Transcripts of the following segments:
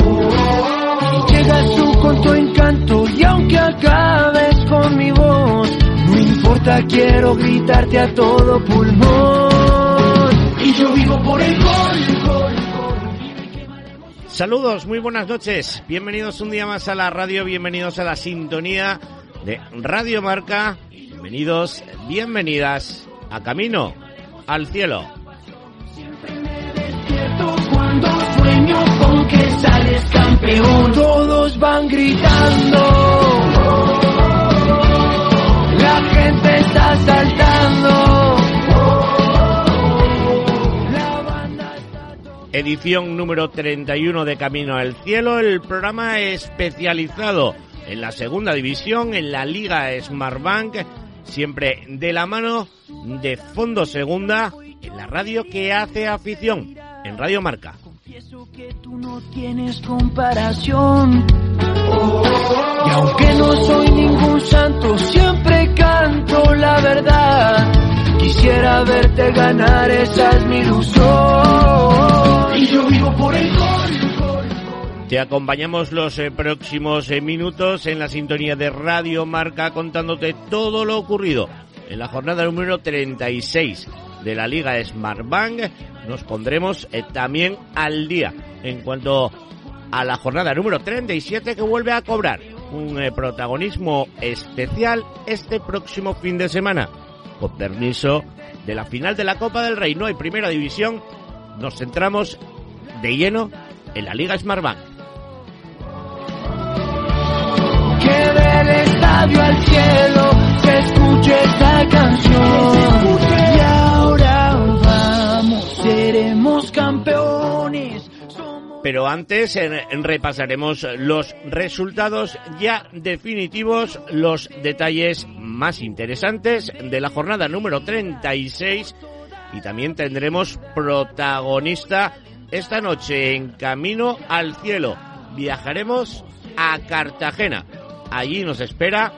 Y llegas tú con tu encanto y aunque acabes con mi voz, no importa, quiero gritarte a todo pulmón. Y yo vivo por el gol. Saludos, muy buenas noches. Bienvenidos un día más a la radio, bienvenidos a la sintonía de Radio Marca. Bienvenidos, bienvenidas a Camino al Cielo. Cuando con que sales campeón, todos van gritando. La gente está saltando. La banda está Edición número 31 de Camino al Cielo, el programa especializado en la segunda división, en la Liga Smartbank, siempre de la mano de Fondo Segunda, en la radio que hace afición, en Radio Marca. Confieso que tú no tienes comparación. Y aunque no soy ningún santo, siempre canto la verdad. Quisiera verte ganar, esa es mi ilusión. Y yo vivo por el gol. Te acompañamos los eh, próximos eh, minutos en la sintonía de Radio Marca contándote todo lo ocurrido en la jornada número 36 de la Liga Smartbank. Nos pondremos eh, también al día en cuanto a la jornada número 37 que vuelve a cobrar un eh, protagonismo especial este próximo fin de semana. Con permiso de la final de la Copa del Rey, no hay primera división, nos centramos de lleno en la Liga Smartbank. Que del estadio al cielo se escuche esta canción. Campeones. Pero antes repasaremos los resultados ya definitivos, los detalles más interesantes de la jornada número 36 y también tendremos protagonista esta noche en Camino al Cielo. Viajaremos a Cartagena. Allí nos espera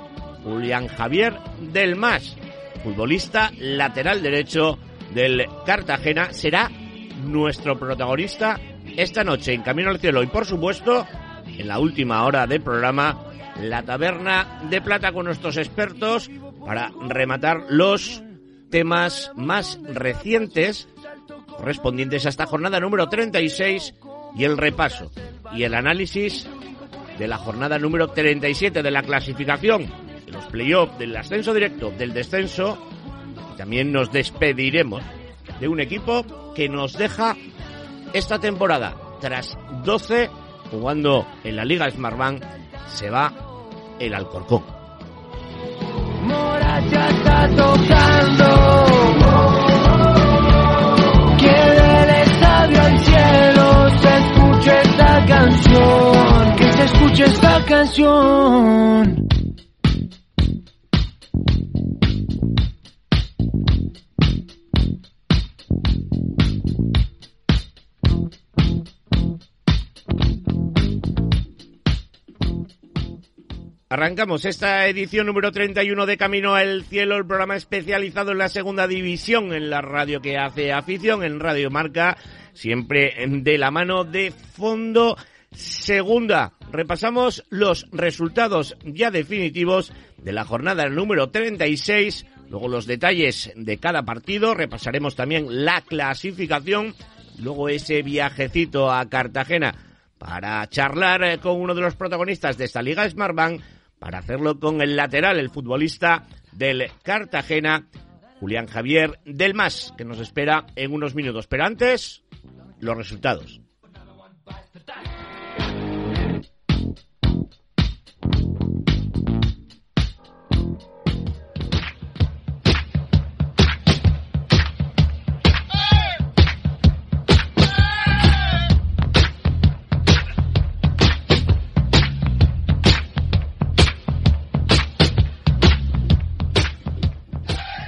Julián Javier del Mas, futbolista lateral derecho del Cartagena. Será nuestro protagonista esta noche en Camino al Cielo. Y por supuesto en la última hora del programa la taberna de plata con nuestros expertos para rematar los temas más recientes correspondientes a esta jornada número 36 y el repaso y el análisis de la jornada número 37 de la clasificación de los playoffs del ascenso directo del descenso. También nos despediremos de un equipo que nos deja esta temporada tras 12 jugando en la Liga Smartbank se va el Alcorcón. Mora ya está tocando. Que del estadio al cielo se escuche esta canción. Que se escuche esta canción. Arrancamos esta edición número 31 de Camino al Cielo, el programa especializado en la segunda división en la radio que hace afición, en Radio Marca, siempre de la mano de Fondo Segunda. Repasamos los resultados ya definitivos de la jornada número 36, luego los detalles de cada partido, repasaremos también la clasificación, luego ese viajecito a Cartagena para charlar eh, con uno de los protagonistas de esta Liga Smartbank, para hacerlo con el lateral, el futbolista del Cartagena, Julián Javier del Mas, que nos espera en unos minutos. Pero antes, los resultados.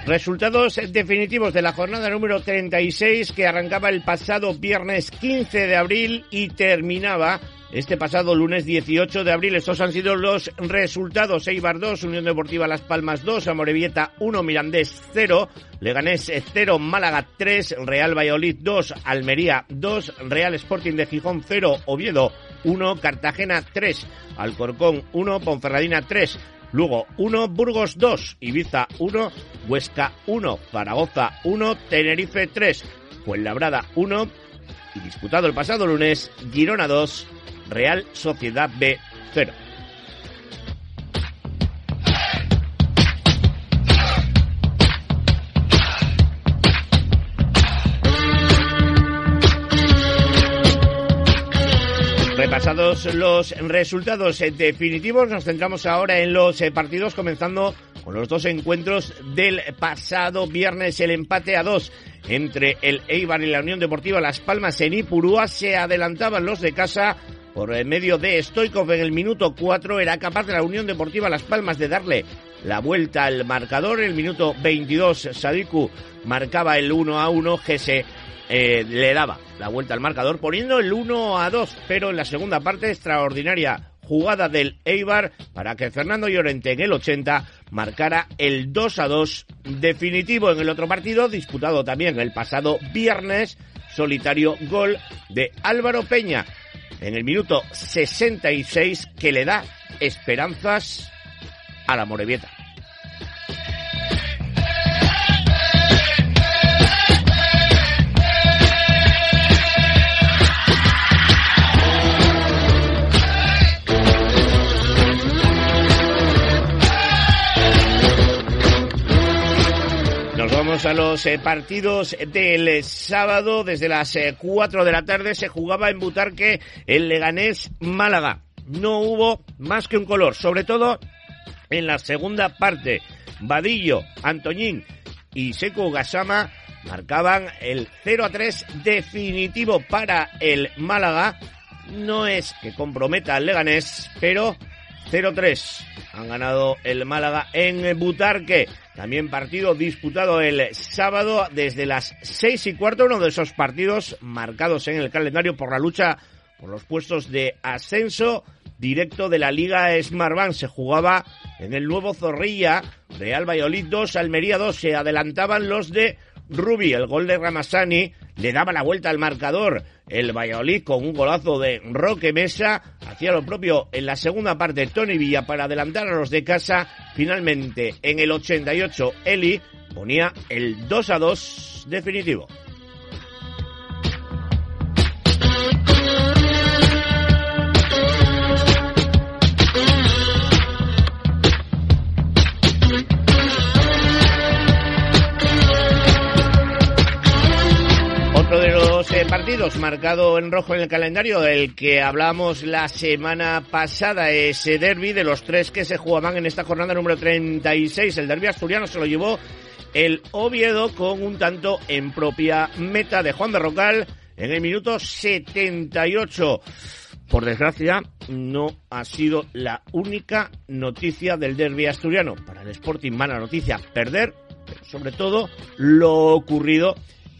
Resultados definitivos de la jornada número 36 que arrancaba el pasado viernes 15 de abril y terminaba este pasado lunes 18 de abril. Estos han sido los resultados. Eibar 2, Unión Deportiva Las Palmas 2, Amorebieta 1, Mirandés 0, Leganés 0, Málaga 3, Real Valladolid 2, Almería 2, Real Sporting de Gijón 0, Oviedo 1, Cartagena 3, Alcorcón 1, Ponferradina 3, Luego 1, Burgos 2, Ibiza 1, Huesca 1, Zaragoza 1, Tenerife 3, Fuenlabrada 1 y disputado el pasado lunes, Girona 2, Real Sociedad B 0. Los resultados definitivos, nos centramos ahora en los eh, partidos, comenzando con los dos encuentros del pasado viernes. El empate a dos entre el Eibar y la Unión Deportiva Las Palmas en Ipurúa. Se adelantaban los de casa por medio de Stoikov en el minuto 4. Era capaz de la Unión Deportiva Las Palmas de darle la vuelta al marcador. En el minuto 22, Sadiku marcaba el 1 a 1. Gese eh, le daba la vuelta al marcador poniendo el 1 a 2, pero en la segunda parte extraordinaria jugada del Eibar para que Fernando Llorente en el 80 marcara el 2 a 2 definitivo en el otro partido disputado también el pasado viernes solitario gol de Álvaro Peña en el minuto 66 que le da esperanzas a la Morevieta. A los eh, partidos del sábado. Desde las 4 eh, de la tarde se jugaba en Butarque el Leganés Málaga. No hubo más que un color, sobre todo en la segunda parte. Vadillo, Antoñín y Seco Gasama marcaban el 0 a 3 definitivo para el Málaga. No es que comprometa al Leganés, pero 0-3 han ganado el Málaga en Butarque. También partido disputado el sábado desde las seis y cuarto, uno de esos partidos marcados en el calendario por la lucha por los puestos de ascenso directo de la Liga Smartbank. Se jugaba en el nuevo Zorrilla, Real Valladolid 2, Almería 2. Se adelantaban los de Rubi. El gol de Ramasani le daba la vuelta al marcador. El Valladolid con un golazo de Roque Mesa hacía lo propio en la segunda parte Tony Villa para adelantar a los de casa. Finalmente en el 88 Eli ponía el 2 a 2 definitivo. Marcado en rojo en el calendario del que hablamos la semana pasada, ese derby de los tres que se jugaban en esta jornada número 36. El derby asturiano se lo llevó el Oviedo con un tanto en propia meta de Juan Berrocal en el minuto 78. Por desgracia, no ha sido la única noticia del derby asturiano. Para el Sporting, mala noticia, perder, pero sobre todo lo ocurrido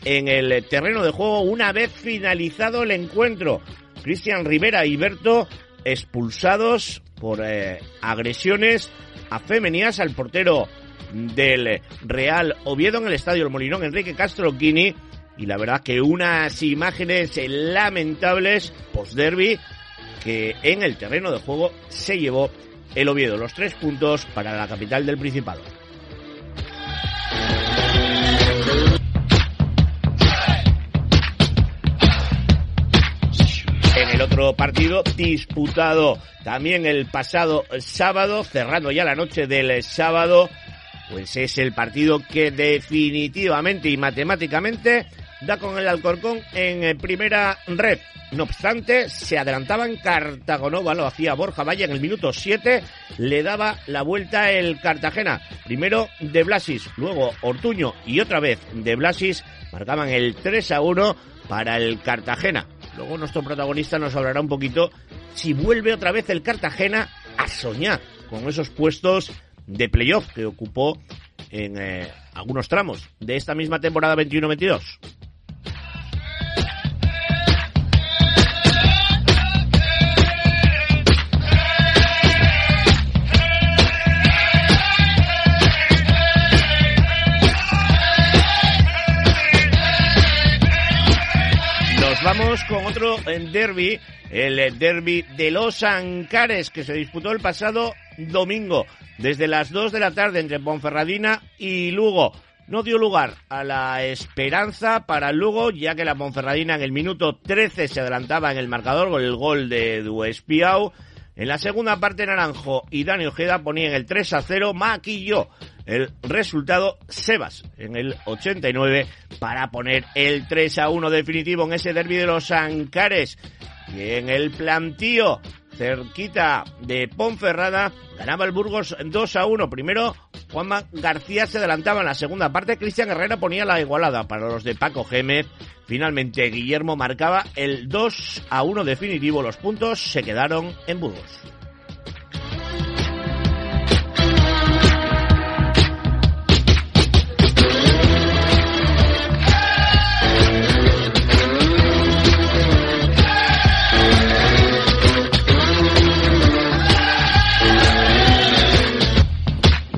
en el terreno de juego una vez finalizado el encuentro. Cristian Rivera y Berto expulsados por eh, agresiones a femeninas al portero del Real Oviedo en el Estadio El Molinón, Enrique Castro Guini. Y la verdad que unas imágenes lamentables post-derby que en el terreno de juego se llevó el Oviedo. Los tres puntos para la capital del Principado. Otro partido disputado también el pasado sábado, cerrando ya la noche del sábado, pues es el partido que definitivamente y matemáticamente da con el Alcorcón en primera red. No obstante, se adelantaban Cartagonova, lo hacía Borja Valle en el minuto 7, le daba la vuelta el Cartagena. Primero de Blasis, luego Ortuño y otra vez de Blasis marcaban el 3 a 1 para el Cartagena. Luego nuestro protagonista nos hablará un poquito si vuelve otra vez el Cartagena a soñar con esos puestos de playoff que ocupó en eh, algunos tramos de esta misma temporada 21-22. Con otro derby, el derby de los Ancares, que se disputó el pasado domingo, desde las 2 de la tarde entre Ponferradina y Lugo. No dio lugar a la esperanza para Lugo, ya que la Ponferradina en el minuto 13 se adelantaba en el marcador con el gol de Duespiau. En la segunda parte, Naranjo y Dani Ojeda ponían el 3 a 0, maquilló el resultado Sebas en el 89 para poner el 3 a 1 definitivo en ese derby de los Ancares. Y en el plantío cerquita de Ponferrada, ganaba el Burgos 2 a 1. Primero, Juanma García se adelantaba en la segunda parte, Cristian Herrera ponía la igualada para los de Paco Gémez. Finalmente, Guillermo marcaba el 2 a 1 definitivo. Los puntos se quedaron en Burgos.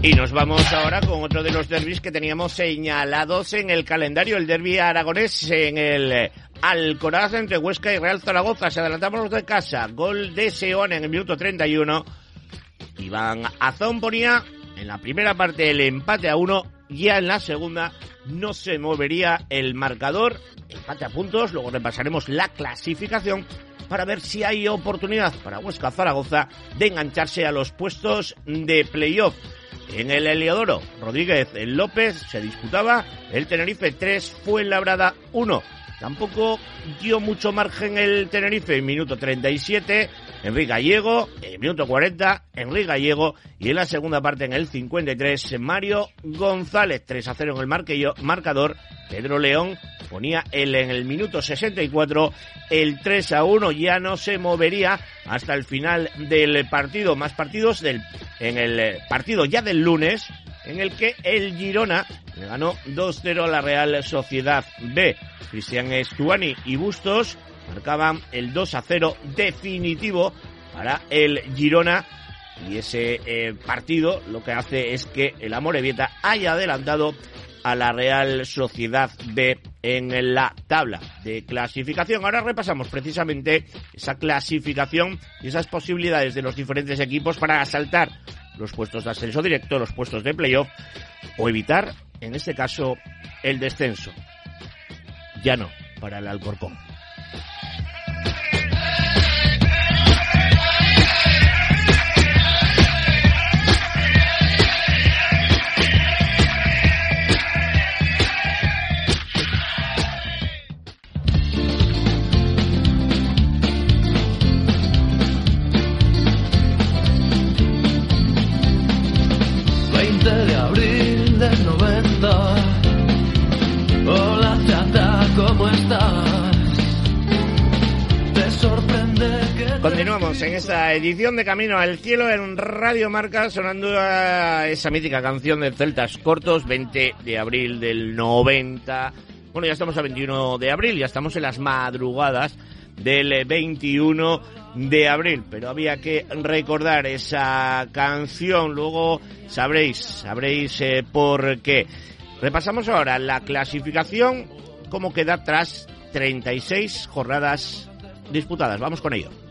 Y nos vamos ahora con otro de los derbis que teníamos señalados en el calendario, el derby aragonés en el eh, Alcoraz entre Huesca y Real Zaragoza. Se adelantamos los de casa, gol de Seón en el minuto 31. Iván Azón ponía en la primera parte el empate a uno, ya en la segunda no se movería el marcador, empate a puntos, luego repasaremos la clasificación para ver si hay oportunidad para Huesca Zaragoza de engancharse a los puestos de playoff. En el Heliodoro, Rodríguez López se disputaba el Tenerife 3, fue Labrada 1. Tampoco dio mucho margen el Tenerife en minuto 37. Enrique Gallego, en minuto 40, Enrique Gallego. Y en la segunda parte, en el 53, Mario González, 3 a 0 en el marcador. Pedro León ponía el, en el minuto 64 el 3 a 1. Ya no se movería hasta el final del partido. Más partidos del, en el partido ya del lunes, en el que el Girona le ganó 2-0 a la Real Sociedad B. Cristian Estuani y Bustos marcaban el 2 0 definitivo para el Girona y ese eh, partido lo que hace es que el Amorebieta haya adelantado a la Real Sociedad B en la tabla de clasificación. Ahora repasamos precisamente esa clasificación y esas posibilidades de los diferentes equipos para asaltar los puestos de ascenso directo, los puestos de playoff o evitar, en este caso, el descenso. Ya no, para el Alcorcón. Continuamos en esta edición de Camino al Cielo en Radio Marca, sonando esa mítica canción de Celtas Cortos, 20 de abril del 90. Bueno, ya estamos a 21 de abril, ya estamos en las madrugadas del 21 de abril, pero había que recordar esa canción, luego sabréis, sabréis eh, por qué. Repasamos ahora la clasificación, cómo queda tras 36 jornadas disputadas. Vamos con ello.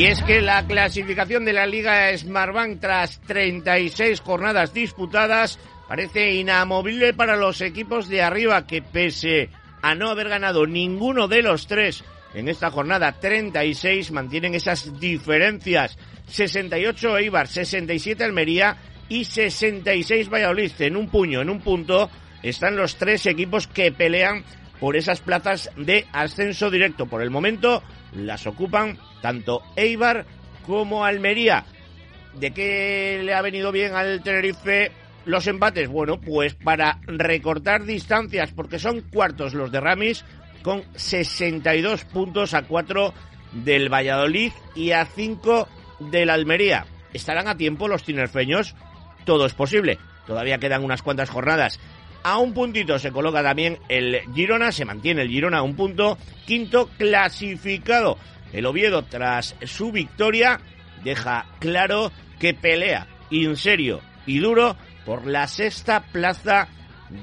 Y es que la clasificación de la Liga Smartbank tras 36 jornadas disputadas parece inamovible para los equipos de arriba que pese a no haber ganado ninguno de los tres en esta jornada 36 mantienen esas diferencias. 68 Eibar, 67 Almería y 66 Valladolid. En un puño, en un punto, están los tres equipos que pelean por esas plazas de ascenso directo. Por el momento las ocupan tanto Eibar como Almería. ¿De qué le ha venido bien al Tenerife los empates? Bueno, pues para recortar distancias, porque son cuartos los de Ramis, con 62 puntos a 4 del Valladolid y a 5 del Almería. ¿Estarán a tiempo los tinerfeños? Todo es posible. Todavía quedan unas cuantas jornadas. A un puntito se coloca también el Girona, se mantiene el Girona a un punto. Quinto clasificado. El Oviedo, tras su victoria, deja claro que pelea en serio y duro por la sexta plaza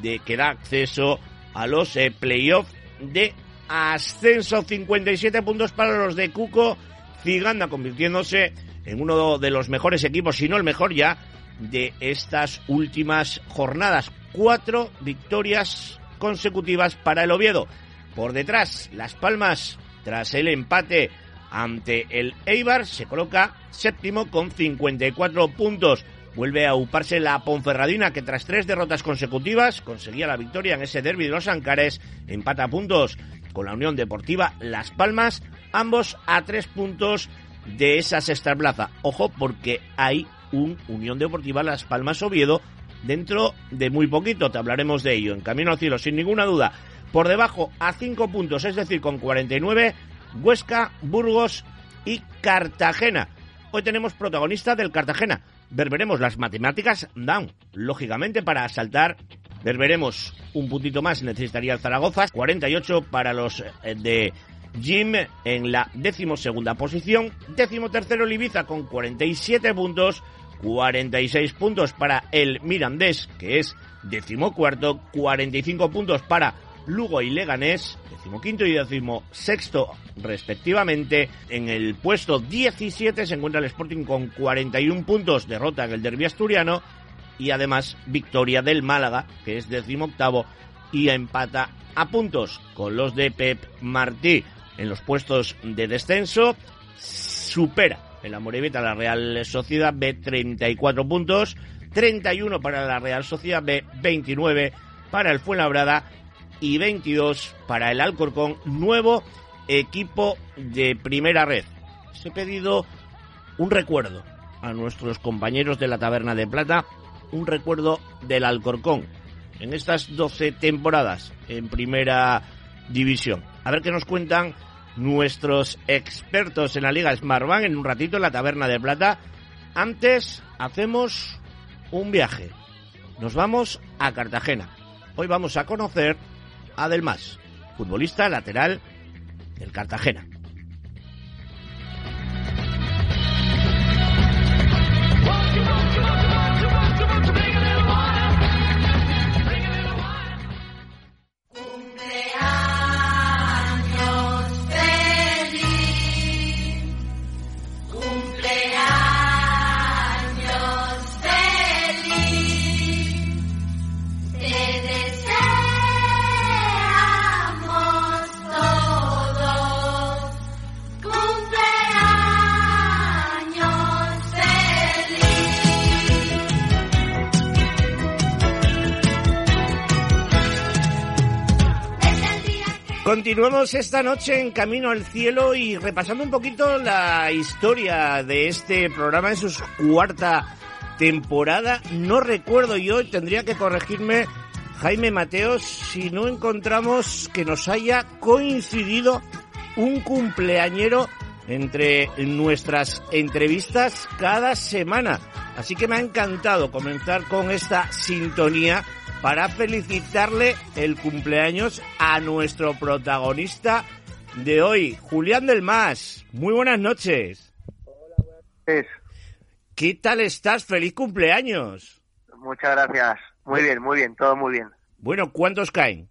de que da acceso a los eh, playoffs de ascenso. 57 puntos para los de Cuco. Ciganda convirtiéndose en uno de los mejores equipos, si no el mejor ya, de estas últimas jornadas. Cuatro victorias consecutivas para el Oviedo. Por detrás, Las Palmas, tras el empate ante el Eibar, se coloca séptimo con 54 puntos. Vuelve a uparse la Ponferradina, que tras tres derrotas consecutivas conseguía la victoria en ese derby de los Ancares. Empata puntos con la Unión Deportiva Las Palmas, ambos a tres puntos de esa sexta plaza. Ojo, porque hay un Unión Deportiva Las Palmas Oviedo dentro de muy poquito. Te hablaremos de ello. En camino al cielo, sin ninguna duda. Por debajo, a cinco puntos, es decir, con 49, Huesca, Burgos y Cartagena. Hoy tenemos protagonista del Cartagena. Verberemos las matemáticas down, lógicamente, para saltar. Verberemos un puntito más, necesitaría el Zaragoza. 48 para los eh, de Jim en la decimosegunda posición. Décimo tercero con 47 puntos. 46 puntos para el Mirandés, que es decimocuarto. 45 puntos para Lugo y Leganés, decimoquinto y decimosexto respectivamente. En el puesto 17 se encuentra el Sporting con 41 puntos, derrota en el derbi asturiano y además victoria del Málaga, que es decimoctavo y empata a puntos con los de Pep Martí en los puestos de descenso. Supera el Amorebieta la Real Sociedad B 34 puntos, 31 para la Real Sociedad B, 29 para el Fuenlabrada y 22 para el Alcorcón, nuevo equipo de primera red. Se he pedido un recuerdo a nuestros compañeros de la Taberna de Plata, un recuerdo del Alcorcón en estas 12 temporadas en primera división. A ver qué nos cuentan nuestros expertos en la Liga Smartbank en un ratito en la Taberna de Plata. Antes hacemos un viaje. Nos vamos a Cartagena. Hoy vamos a conocer Adelmas, futbolista lateral del Cartagena. Continuamos esta noche en Camino al Cielo y repasando un poquito la historia de este programa en su cuarta temporada. No recuerdo yo, tendría que corregirme Jaime Mateos, si no encontramos que nos haya coincidido un cumpleañero entre nuestras entrevistas cada semana. Así que me ha encantado comenzar con esta sintonía para felicitarle el cumpleaños a nuestro protagonista de hoy, Julián del Más. Muy buenas noches. Hola, buenas noches. ¿Qué tal estás? ¡Feliz cumpleaños! Muchas gracias. Muy bien, muy bien, todo muy bien. Bueno, ¿cuántos caen?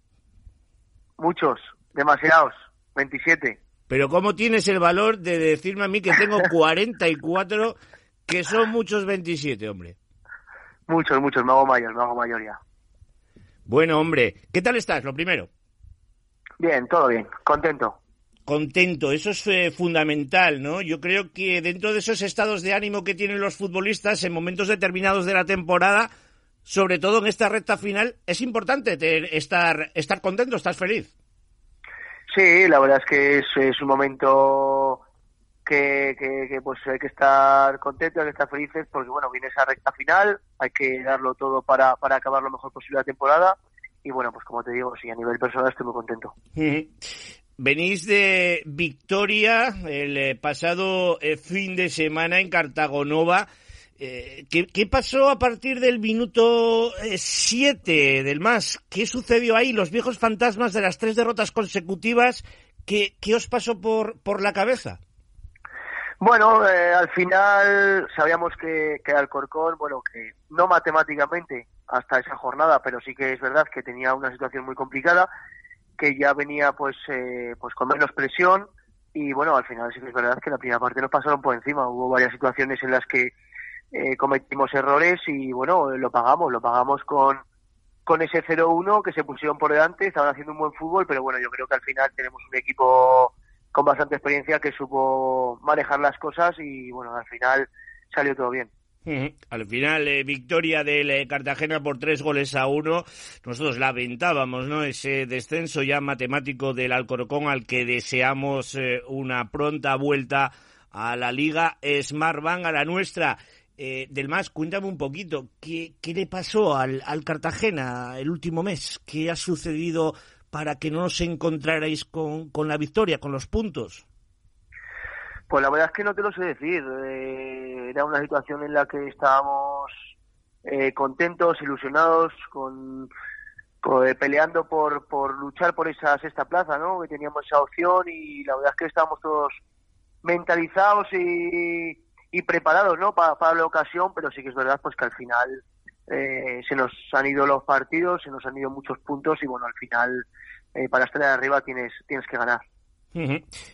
Muchos, demasiados, 27. Pero ¿cómo tienes el valor de decirme a mí que tengo 44, que son muchos 27, hombre? Muchos, muchos, me hago mayor, me hago mayor ya. Bueno, hombre, ¿qué tal estás? Lo primero. Bien, todo bien, contento. Contento, eso es eh, fundamental, ¿no? Yo creo que dentro de esos estados de ánimo que tienen los futbolistas en momentos determinados de la temporada, sobre todo en esta recta final, es importante estar, estar contento, estar feliz. Sí, la verdad es que es, un momento que, pues hay que estar contentos, hay que estar felices, porque bueno, viene esa recta final, hay que darlo todo para, para acabar lo mejor posible la temporada. Y bueno, pues como te digo, sí, a nivel personal estoy muy contento. Venís de victoria el eh, pasado eh, fin de semana en Cartagonova. Eh, ¿qué, pasó a partir del minuto 7 del más? ¿Qué sucedió ahí? Los viejos fantasmas de las tres derrotas consecutivas, ¿qué, qué os pasó por, por la cabeza? Bueno, al final sabíamos que, que Alcorcón, bueno, que no matemáticamente hasta esa jornada, pero sí que es verdad que tenía una situación muy complicada que ya venía pues eh, pues con menos presión y bueno al final sí que es verdad que la primera parte nos pasaron por encima. Hubo varias situaciones en las que eh, cometimos errores y bueno lo pagamos lo pagamos con con ese 0-1 que se pusieron por delante estaban haciendo un buen fútbol pero bueno yo creo que al final tenemos un equipo con bastante experiencia que supo manejar las cosas y bueno al final salió todo bien al final, eh, victoria del eh, Cartagena por tres goles a uno. Nosotros lamentábamos, ¿no? Ese descenso ya matemático del Alcorcón al que deseamos eh, una pronta vuelta a la Liga Smartbank, a la nuestra. del más, cuéntame un poquito, ¿qué, qué le pasó al, al, Cartagena el último mes? ¿Qué ha sucedido para que no os encontrarais con, con la victoria, con los puntos? Pues la verdad es que no te lo sé decir. Eh, era una situación en la que estábamos eh, contentos, ilusionados, con, eh, peleando por, por luchar por esa sexta plaza, ¿no? Que teníamos esa opción y la verdad es que estábamos todos mentalizados y, y preparados, ¿no? Para, para, la ocasión, pero sí que es verdad, pues que al final se nos han ido los partidos, se nos han ido muchos puntos y bueno, al final para estar arriba tienes tienes que ganar.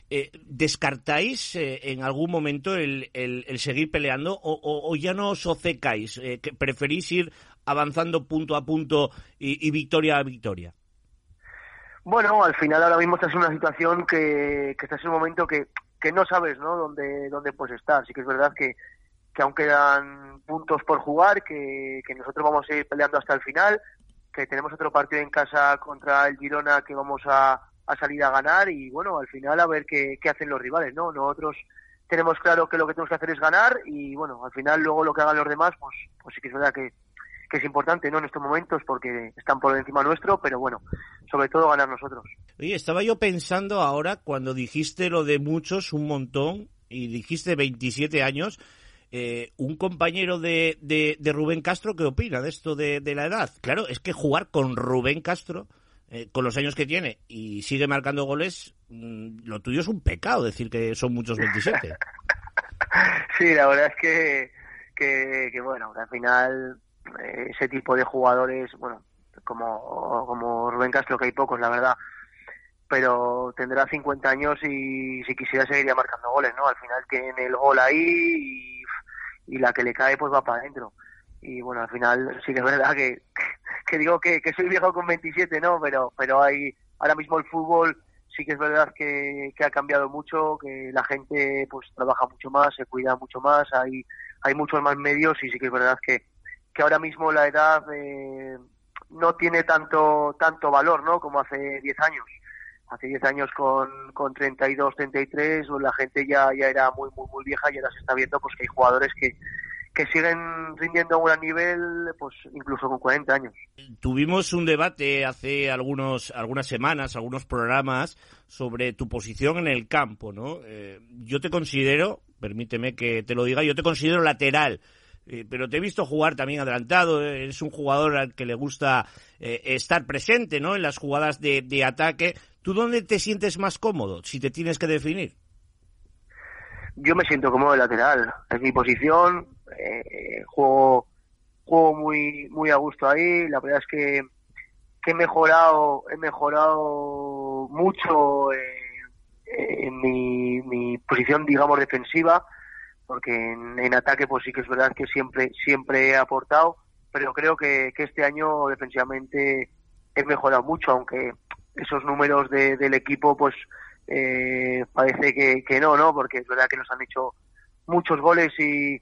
Eh, ¿Descartáis eh, en algún momento el, el, seguir peleando o, ya no os ocecáis? Eh, que ¿Preferís ir avanzando punto a punto y, victoria a victoria? Bueno, al final ahora mismo estás en una situación que, que estás en un momento que, que no sabes ¿no? Dónde, dónde puedes estar. Sí que es verdad que, que aún quedan puntos por jugar, que, que nosotros vamos a ir peleando hasta el final, que tenemos otro partido en casa contra el Girona que vamos a a salir a ganar y bueno, al final a ver qué, hacen los rivales, ¿no? Nosotros tenemos claro que lo que tenemos que hacer es ganar y bueno, al final luego lo que hagan los demás, pues, pues sí que es verdad que, que es importante, ¿no? En estos momentos porque están por encima nuestro, pero bueno, sobre todo ganar nosotros. Oye, estaba yo pensando ahora cuando dijiste lo de muchos, un montón, y dijiste 27 años, eh, un compañero de, de, Rubén Castro, ¿qué opina de esto de, de la edad? Claro, es que jugar con Rubén Castro eh, con los años que tiene y sigue marcando goles, mm, lo tuyo es un pecado decir que son muchos 27. sí, la verdad es que, que, bueno, al final eh, ese tipo de jugadores, bueno, como, como Rubén Castro, que hay pocos, la verdad, pero tendrá 50 años y si quisiera seguiría marcando goles, ¿no? Al final tiene el gol ahí y, y la que le cae pues va para adentro. Y bueno, al final sí que es verdad que, que digo que, que soy viejo con 27, ¿no? Pero, pero hay, ahora mismo el fútbol sí que es verdad que, que, ha cambiado mucho, que la gente pues trabaja mucho más, se cuida mucho más, hay, hay muchos más medios y sí que es verdad que, que ahora mismo la edad eh, no tiene tanto, tanto valor, ¿no? Como hace 10 años. Hace 10 años con, con 32, 33, pues la gente ya, ya era muy, muy, muy vieja y ahora se está viendo pues que hay jugadores que, que siguen rindiendo a un gran nivel, pues incluso con 40 años. Tuvimos un debate hace algunos, algunas semanas, algunos programas, sobre tu posición en el campo, ¿no? Eh, yo te considero, permíteme que te lo diga, yo te considero lateral. Eh, pero te he visto jugar también adelantado, eres un jugador al que le gusta eh, estar presente ¿no? en las jugadas de, ataque. ¿Tú dónde te sientes más cómodo, si te tienes que definir? Yo me siento cómodo de lateral. Es mi posición, eh, juego juego muy muy a gusto ahí la verdad es que, que he mejorado he mejorado mucho eh, en mi posición, digamos, defensiva, porque en, ataque pues sí que es verdad que siempre, siempre he aportado, pero creo que, que este año defensivamente he mejorado mucho, aunque esos números de, del equipo pues eh, parece que, que no, ¿no? Porque es verdad que nos han hecho muchos goles y,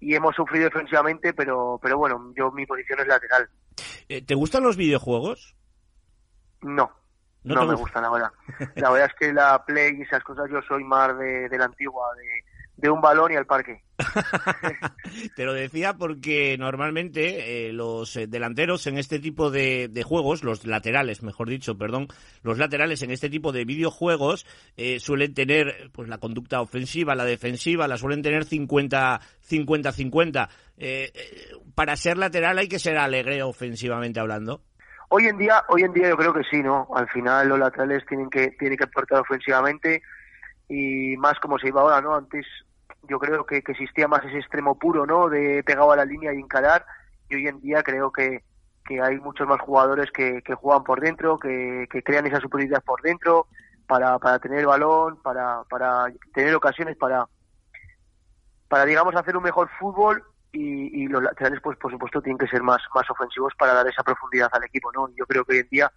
y hemos sufrido defensivamente, pero, pero bueno, yo mi posición es lateral. Eh, ¿Te gustan los videojuegos? No, no, me gustan, la verdad. La verdad es que la Play y esas cosas yo soy más de, de la antigua, de, de un balón y al parque. Te lo decía porque normalmente eh, los eh, delanteros en este tipo de, juegos, los laterales, mejor dicho, perdón, los laterales en este tipo de videojuegos eh, suelen tener pues la conducta ofensiva, la defensiva, la suelen tener 50 50 50. para ser lateral hay que ser alegre ofensivamente hablando. Hoy en día, hoy en día yo creo que sí, ¿no? Al final los laterales tienen que tienen que aportar ofensivamente y más como se iba ahora, ¿no? Antes yo creo que, existía más ese extremo puro, ¿no? De pegado a la línea y encarar. Y hoy en día creo que, que hay muchos más jugadores que, que juegan por dentro, que, que, crean esa superioridad por dentro para, para tener balón, para, para tener ocasiones para, para digamos hacer un mejor fútbol y, y los laterales pues por supuesto tienen que ser más, más ofensivos para dar esa profundidad al equipo, ¿no? Yo creo que hoy en día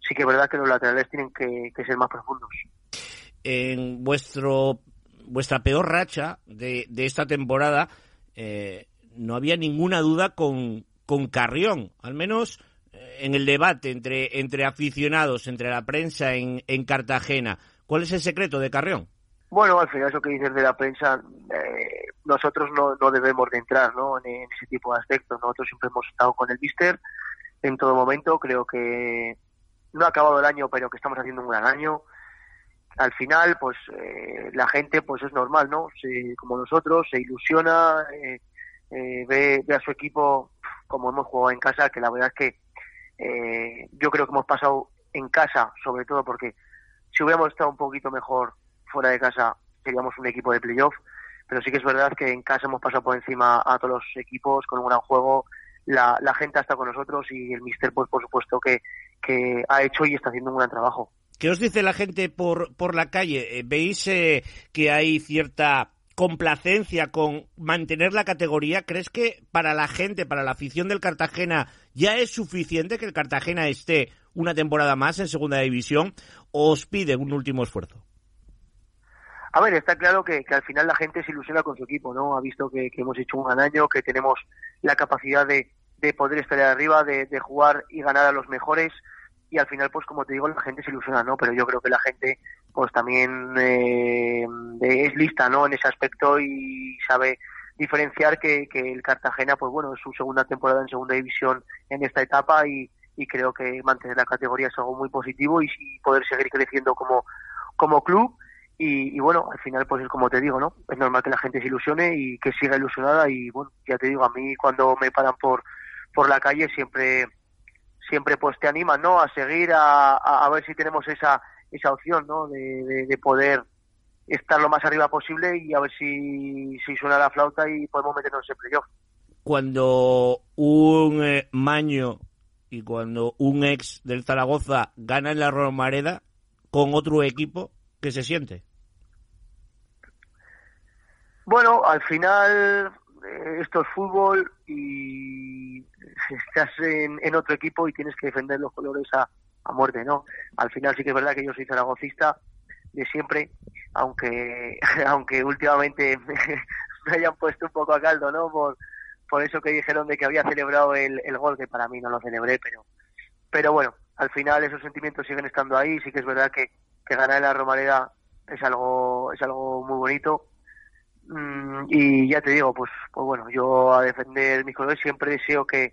sí que es verdad que los laterales tienen que, que ser más profundos. En vuestro vuestra peor racha de, de esta temporada, eh, no había ninguna duda con, con Carrión, al menos eh, en el debate entre, entre aficionados, entre la prensa en, en Cartagena. ¿Cuál es el secreto de Carrión? Bueno, al final eso que dices de la prensa, eh, nosotros no, no debemos de entrar ¿no? En, ese tipo de aspectos. Nosotros siempre hemos estado con el Mister en todo momento. Creo que no ha acabado el año, pero que estamos haciendo un gran año al final, pues eh, la gente, pues es normal, ¿no? Se, como nosotros, se ilusiona, eh, eh, ve, ve, a su equipo como hemos jugado en casa, que la verdad es que eh, yo creo que hemos pasado en casa, sobre todo porque si hubiéramos estado un poquito mejor fuera de casa, seríamos un equipo de playoff, pero sí que es verdad que en casa hemos pasado por encima a todos los equipos con un gran juego, la, la gente está con nosotros y el mister, pues por supuesto que, que ha hecho y está haciendo un gran trabajo. ¿Qué os dice la gente por, por la calle? Eh, ¿Veis eh, que hay cierta complacencia con mantener la categoría? ¿Crees que para la gente, para la afición del Cartagena, ya es suficiente que el Cartagena esté una temporada más en segunda división o os pide un último esfuerzo? A ver, está claro que, que al final la gente se ilusiona con su equipo, ¿no? Ha visto que, que hemos hecho un gran año, que tenemos la capacidad de, de poder estar arriba, de, de jugar y ganar a los mejores y al final, pues como te digo, la gente se ilusiona, ¿no? Pero yo creo que la gente, pues también eh, es lista, ¿no? En ese aspecto y sabe diferenciar que, que el Cartagena, pues bueno, es su segunda temporada en segunda división en esta etapa y, y creo que mantener la categoría es algo muy positivo y, poder seguir creciendo como, como club. Y, y, bueno, al final, pues es como te digo, ¿no? Es normal que la gente se ilusione y que siga ilusionada y bueno, ya te digo, a mí cuando me paran por, por la calle siempre siempre pues te animan ¿no? a seguir a, a, a ver si tenemos esa esa opción ¿no? de, de, de, poder estar lo más arriba posible y a ver si, si suena la flauta y podemos meternos en playoff. Cuando un eh, Maño y cuando un ex del Zaragoza gana en la Romareda con otro equipo, ¿qué se siente? Bueno, al final eh, esto es fútbol y estás en, en, otro equipo y tienes que defender los colores a, a, muerte, ¿no? Al final sí que es verdad que yo soy zaragocista de siempre, aunque aunque últimamente me, hayan puesto un poco a caldo, ¿no? Por, por eso que dijeron de que había celebrado el, gol, que para mí no lo celebré, pero pero bueno, al final esos sentimientos siguen estando ahí, sí que es verdad que, que ganar en la Romareda es algo es algo muy bonito y ya te digo pues pues bueno yo a defender mis colores siempre deseo que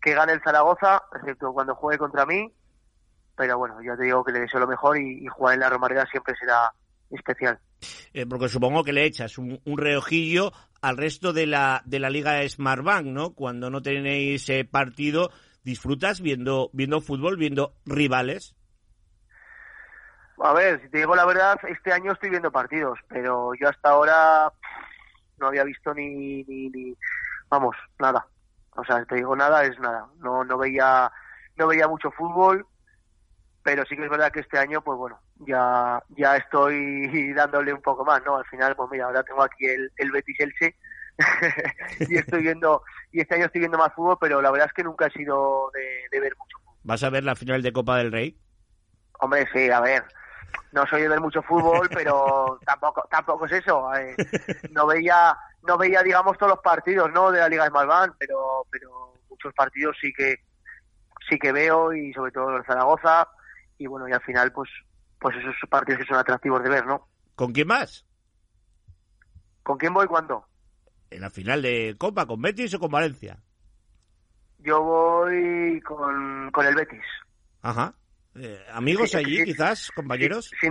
que gane el Zaragoza, excepto cuando juegue contra mí. Pero bueno, ya te digo que le deseo lo mejor y, jugar en la Romareda siempre será especial. Eh, porque supongo que le echas un, un, reojillo al resto de la, de la Liga Smartbank, ¿no? Cuando no tenéis eh, partido, ¿disfrutas viendo, viendo fútbol, viendo rivales? A ver, si te digo la verdad, este año estoy viendo partidos, pero yo hasta ahora no había visto ni, ni, ni vamos, nada. O sea, te digo nada, es nada. No, no veía, no veía mucho fútbol, pero sí que es verdad que este año, pues bueno, ya ya estoy dándole un poco más, ¿no? Al final, pues mira, ahora tengo aquí el, el Betis Elche y estoy viendo y este año estoy viendo más fútbol, pero la verdad es que nunca he sido de, ver mucho. ¿Vas a ver la final de Copa del Rey? Hombre, sí, a ver. No soy de ver mucho fútbol, pero tampoco tampoco es eso. Eh, no veía no veía digamos todos los partidos, ¿no? De la Liga de Malván, pero pero muchos partidos sí que sí que veo y sobre todo en Zaragoza y bueno, y al final pues pues esos partidos que son atractivos de ver, ¿no? ¿Con quién más? ¿Con quién voy cuándo? En la final de Copa, ¿con Betis o con Valencia? Yo voy con, con el Betis. Ajá. Eh, ¿Amigos allí, quizás, compañeros? Si,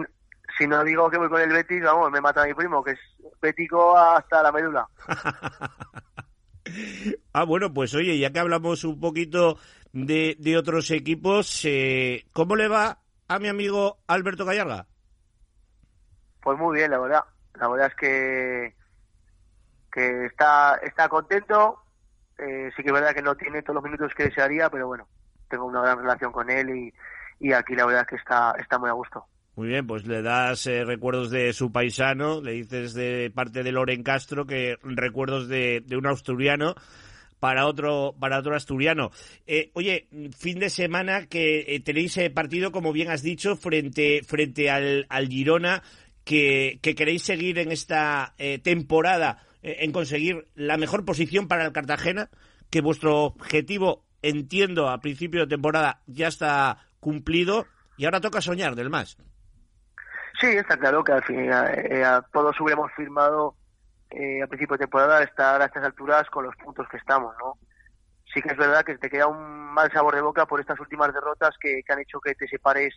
si, no digo que voy con el Betis, vamos, me mata mi primo, que es bético hasta la médula. ah, bueno, pues oye, ya que hablamos un poquito de, de otros equipos, eh, ¿cómo le va a mi amigo Alberto Gallarga? Pues muy bien, la verdad. La verdad es que que está, está contento. Eh, sí que es verdad que no tiene todos los minutos que desearía, pero bueno, tengo una gran relación con él y, y aquí la verdad es que está, está muy a gusto. Muy bien, pues le das eh, recuerdos de su paisano, le dices de parte de Loren Castro que recuerdos de, de un asturiano para otro para otro asturiano. Eh, oye, fin de semana que tenéis partido, como bien has dicho, frente frente al, al Girona, que, que queréis seguir en esta temporada eh, en conseguir la mejor posición para el Cartagena, que vuestro objetivo, entiendo, a principio de temporada ya está cumplido y ahora toca soñar del más. Sí, está claro que al fin eh, todos hubiéramos firmado eh, a principio de temporada estar a estas alturas con los puntos que estamos, ¿no? Sí que es verdad que te queda un mal sabor de boca por estas últimas derrotas que, han hecho que te separes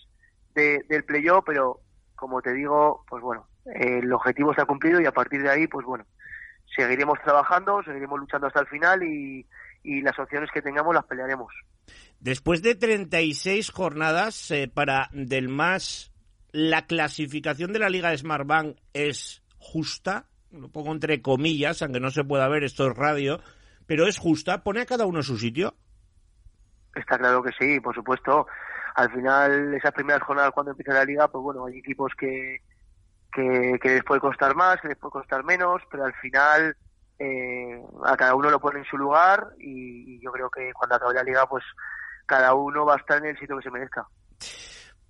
del playoff, pero como te digo, pues bueno, el objetivo está cumplido y a partir de ahí, pues bueno, seguiremos trabajando, seguiremos luchando hasta el final y, las opciones que tengamos las pelearemos. Después de 36 jornadas eh, para Del Más, ¿la clasificación de la Liga de Smartbank es justa? Lo pongo entre comillas, aunque no se pueda ver, esto es radio, pero es justa. ¿Pone a cada uno su sitio? Está claro que sí, por supuesto. Al final, esas primeras jornadas cuando empieza la liga, pues bueno, hay equipos que, que, que les puede costar más, que les puede costar menos, pero al final eh, a cada uno lo pone en su lugar y, yo creo que cuando acabe la liga, pues cada uno va a estar en el sitio que se merezca.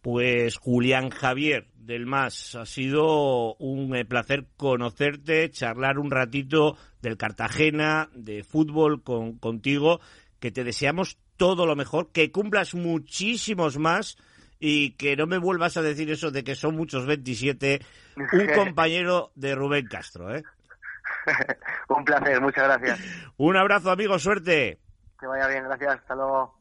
Pues Julián Javier del MAS, ha sido un eh, placer conocerte, charlar un ratito del Cartagena, de fútbol con, contigo, que te deseamos todo lo mejor, que cumplas muchísimos más y que no me vuelvas a decir eso de que son muchos 27, un compañero de Rubén Castro, ¿eh? un placer, muchas gracias. Un abrazo, amigo, suerte. Que vaya bien, gracias, hasta luego.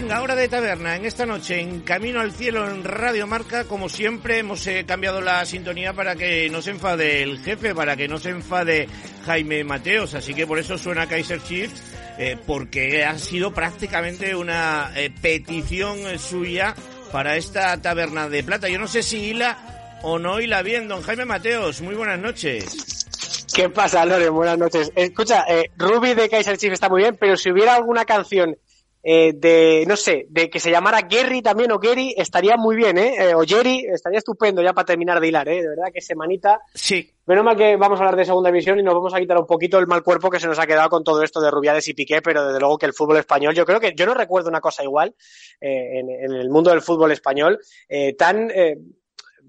Venga, hora de taberna. En esta noche, en Camino al Cielo, en Radio Marca, como siempre, hemos eh, cambiado la sintonía para que no se enfade el jefe, para que no se enfade Jaime Mateos. Así que por eso suena Kaiser Chiefs, eh, porque ha sido prácticamente una eh, petición suya para esta taberna de plata. Yo no sé si hila o no hila bien, don Jaime Mateos. Muy buenas noches. ¿Qué pasa, Lore? Buenas noches. Escucha, Ruby de Kaiser Chiefs está muy bien, pero si hubiera alguna canción eh, de, no sé, de que se llamara Gary también o Gary, estaría muy bien, ¿eh? ¿eh? o Jerry, estaría estupendo ya para terminar de hilar, ¿eh? De verdad que semanita. Sí. Menos mal que vamos a hablar de segunda división y nos vamos a quitar un poquito el mal cuerpo que se nos ha quedado con todo esto de Rubiales y Piqué, pero desde luego que el fútbol español, yo creo que, yo no recuerdo una cosa igual eh, en, en, el mundo del fútbol español, eh, tan, eh,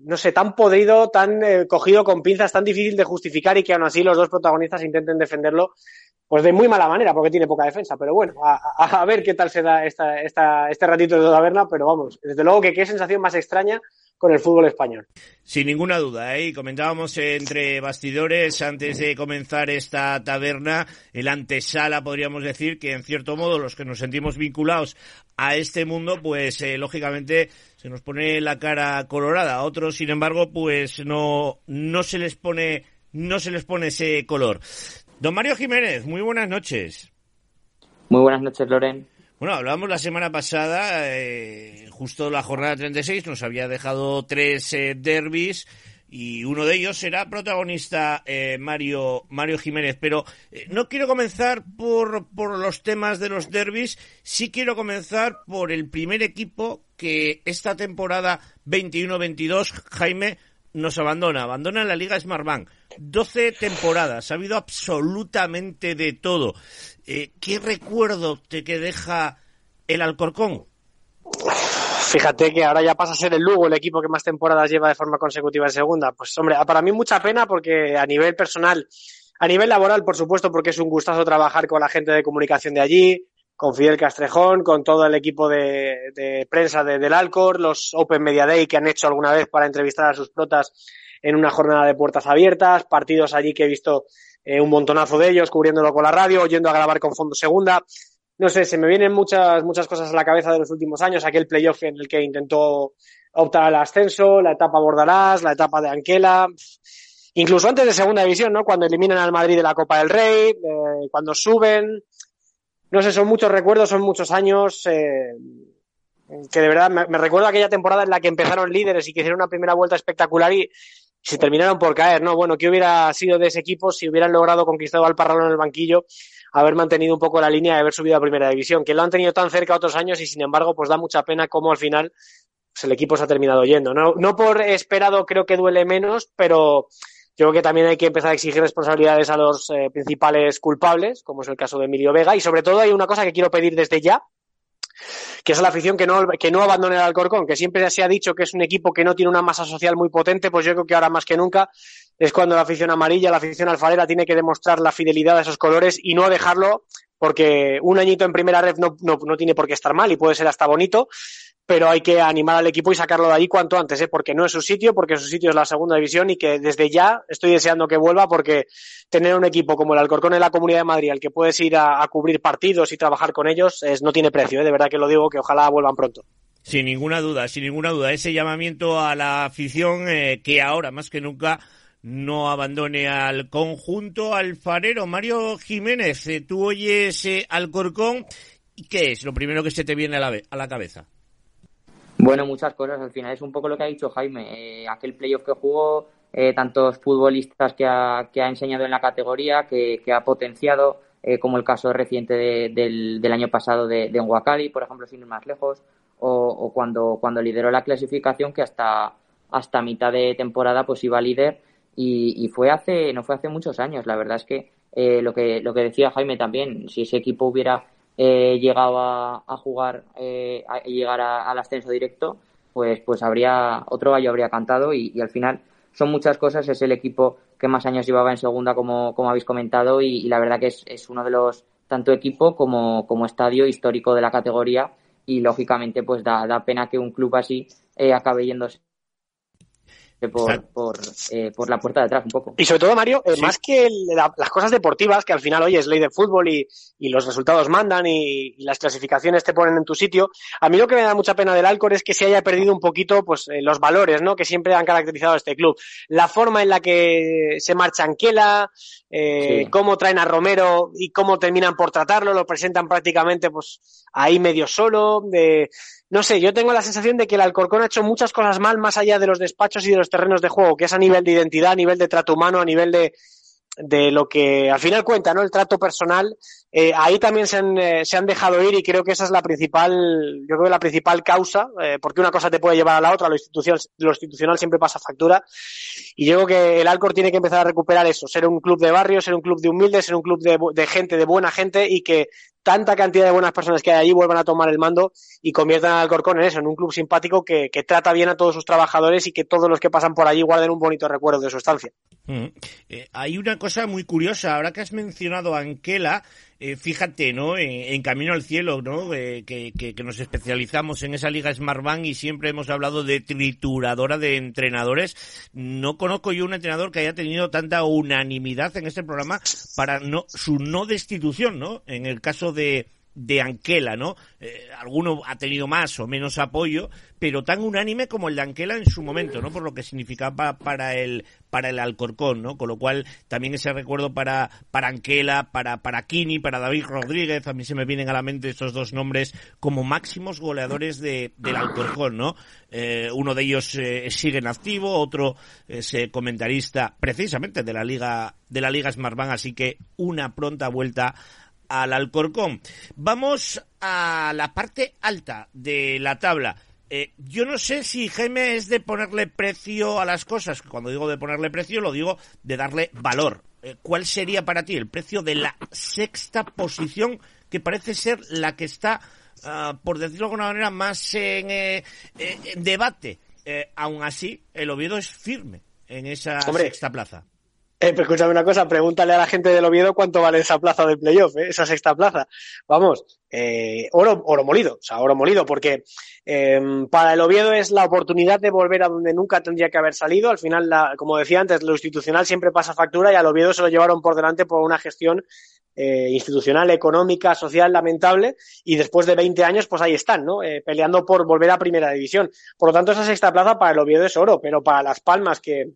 no sé, tan podrido, tan eh, cogido con pinzas, tan difícil de justificar y que aún así los dos protagonistas intenten defenderlo pues de muy mala manera, porque tiene poca defensa. Pero bueno, a, ver qué tal se da esta, esta, este ratito de taberna, pero vamos, desde luego que qué sensación más extraña con el fútbol español. Sin ninguna duda, ¿eh? comentábamos entre bastidores antes de comenzar esta taberna, el antesala, podríamos decir, que en cierto modo los que nos sentimos vinculados a este mundo, pues eh, lógicamente se nos pone la cara colorada. A otros, sin embargo, pues no, no se les pone, no se les pone ese color. Don Mario Jiménez, muy buenas noches. Muy buenas noches, Loren. Bueno, hablábamos la semana pasada, eh, justo la jornada 36, nos había dejado tres eh, derbis y uno de ellos será protagonista eh, Mario Mario Jiménez. Pero eh, no quiero comenzar por, por los temas de los derbis, sí quiero comenzar por el primer equipo que esta temporada 21-22, Jaime, nos abandona. Abandona la Liga Smartbank. 12 temporadas, ha habido absolutamente de todo. Eh, ¿Qué recuerdo te que deja el Alcorcón? Fíjate que ahora ya pasa a ser el Lugo el equipo que más temporadas lleva de forma consecutiva en segunda. Pues hombre, para mí mucha pena porque a nivel personal, a nivel laboral, por supuesto, porque es un gustazo trabajar con la gente de comunicación de allí, con Fidel Castrejón, con todo el equipo de, de prensa de, del Alcor, los Open Media Day que han hecho alguna vez para entrevistar a sus protas en una jornada de puertas abiertas, partidos allí que he visto eh, un montonazo de ellos cubriéndolo con la radio, yendo a grabar con Fondo Segunda no sé, se me vienen muchas, muchas cosas a la cabeza de los últimos años, aquel playoff en el que intentó optar al ascenso, la etapa Bordalás, la etapa de Anquela, incluso antes de segunda división, ¿no? Cuando eliminan al Madrid de la Copa del Rey, eh, cuando suben, no sé, son muchos recuerdos, son muchos años, eh, que de verdad me, recuerdo aquella temporada en la que empezaron líderes y que hicieron una primera vuelta espectacular y se terminaron por caer, ¿no? Bueno, ¿qué hubiera sido de ese equipo si hubieran logrado conquistar al Parralo en el banquillo haber mantenido un poco la línea de haber subido a primera división, que lo han tenido tan cerca otros años y sin embargo pues da mucha pena cómo al final pues, el equipo se ha terminado yendo. No, no por esperado creo que duele menos, pero yo creo que también hay que empezar a exigir responsabilidades a los eh, principales culpables, como es el caso de Emilio Vega, y sobre todo hay una cosa que quiero pedir desde ya, que es la afición que no, que no abandone el Alcorcón, que siempre se ha dicho que es un equipo que no tiene una masa social muy potente, pues yo creo que ahora más que nunca es cuando la afición amarilla, la afición alfarera tiene que demostrar la fidelidad a esos colores y no dejarlo porque un añito en primera red no, no, no tiene por qué estar mal y puede ser hasta bonito, pero hay que animar al equipo y sacarlo de ahí cuanto antes, ¿eh? porque no es su sitio, porque su sitio es la segunda división y que desde ya estoy deseando que vuelva porque tener un equipo como el Alcorcón en la Comunidad de Madrid, al que puedes ir a, cubrir partidos y trabajar con ellos, es, no tiene precio, ¿eh? de verdad que lo digo, que ojalá vuelvan pronto. Sin ninguna duda, sin ninguna duda. Ese llamamiento a la afición eh, que ahora más que nunca no abandone al conjunto alfarero. Mario Jiménez, eh, tú oyes eh, Alcorcón, ¿y qué es lo primero que se te viene a la, a la cabeza? Bueno, muchas cosas. Al final es un poco lo que ha dicho Jaime. Eh, aquel playoff que jugó, eh, tantos futbolistas que ha, que ha, enseñado en la categoría, que, que ha potenciado, eh, como el caso reciente de, del, del, año pasado de, de por ejemplo, sin ir más lejos, o, o, cuando, cuando lideró la clasificación, que hasta, hasta mitad de temporada pues iba líder y, y fue hace, no fue hace muchos años. La verdad es que, eh, lo que lo que decía Jaime también, si ese equipo hubiera eh, llegado a, a jugar, eh, a llegar a, al ascenso directo, pues, pues habría, otro gallo habría cantado y, y, al final son muchas cosas. Es el equipo que más años llevaba en segunda, como, como habéis comentado, y, y la verdad que es, es, uno de los, tanto equipo como, como estadio histórico de la categoría y lógicamente pues da, da pena que un club así eh, acabe yéndose por, por, eh, por, la puerta de atrás un poco. Y sobre todo, Mario, eh, sí. más que el, la, las cosas deportivas, que al final, oye, es ley de fútbol y, y los resultados mandan y, y, las clasificaciones te ponen en tu sitio, a mí lo que me da mucha pena del Alcor es que se haya perdido un poquito pues eh, los valores, ¿no? Que siempre han caracterizado a este club. La forma en la que se marcha Anquela, eh, sí. cómo traen a Romero y cómo terminan por tratarlo, lo presentan prácticamente pues ahí medio solo, de no sé, yo tengo la sensación de que el Alcorcón ha hecho muchas cosas mal más allá de los despachos y de los terrenos de juego, que es a nivel de identidad, a nivel de trato humano, a nivel de, de lo que al final cuenta, ¿no? El trato personal. Eh, ahí también se han, eh, se han dejado ir y creo que esa es la principal, yo creo que la principal causa, eh, porque una cosa te puede llevar a la otra, lo institucional, lo institucional siempre pasa factura. Y yo creo que el Alcor tiene que empezar a recuperar eso, ser un club de barrio, ser un club de humildes, ser un club de, de gente, de buena gente y que tanta cantidad de buenas personas que hay allí vuelvan a tomar el mando y conviertan al Alcorcón en eso, en un club simpático que, trata bien a todos sus trabajadores y que todos los que pasan por allí guarden un bonito recuerdo de su estancia. Mm. Eh, hay una cosa muy curiosa, ahora que has mencionado a Anquela, eh, fíjate, ¿no? En, en, Camino al Cielo, ¿no? Eh, que, nos especializamos en esa liga Smartbank y siempre hemos hablado de trituradora de entrenadores. No conozco yo un entrenador que haya tenido tanta unanimidad en este programa para no, su no destitución, ¿no? En el caso de, de Anquela, ¿no? Eh, alguno ha tenido más o menos apoyo, pero tan unánime como el de Anquela en su momento, ¿no? Por lo que significaba para el para el Alcorcón, ¿no? Con lo cual también ese recuerdo para para Anquela, para para Kini, para David Rodríguez, a mí se me vienen a la mente estos dos nombres como máximos goleadores de, del Alcorcón, ¿no? Eh, uno de ellos eh, sigue en activo, otro es comentarista precisamente de la liga de la liga Smartbank, así que una pronta vuelta al Alcorcón. Vamos a la parte alta de la tabla. Eh, yo no sé si Jaime es de ponerle precio a las cosas. Cuando digo de ponerle precio, lo digo de darle valor. Eh, ¿Cuál sería para ti el precio de la sexta posición que parece ser la que está, ah, por decirlo de alguna manera, más en, eh, debate? aún así, el Oviedo es firme en esa sexta plaza. Eh, pero escúchame una cosa, pregúntale a la gente del Oviedo cuánto vale esa plaza de playoff, eh, esa sexta plaza. Vamos, eh, oro, oro molido, o sea, oro molido, porque em, para el Oviedo es la oportunidad de volver a donde nunca tendría que haber salido. Al final, la, como decía antes, lo institucional siempre pasa factura y al Oviedo se lo llevaron por delante por una gestión eh, institucional, económica, social lamentable y después de 20 años pues ahí están, ¿no? Eh, peleando por volver a primera división. Por lo tanto, esa sexta plaza para el Oviedo es oro, pero para Las Palmas que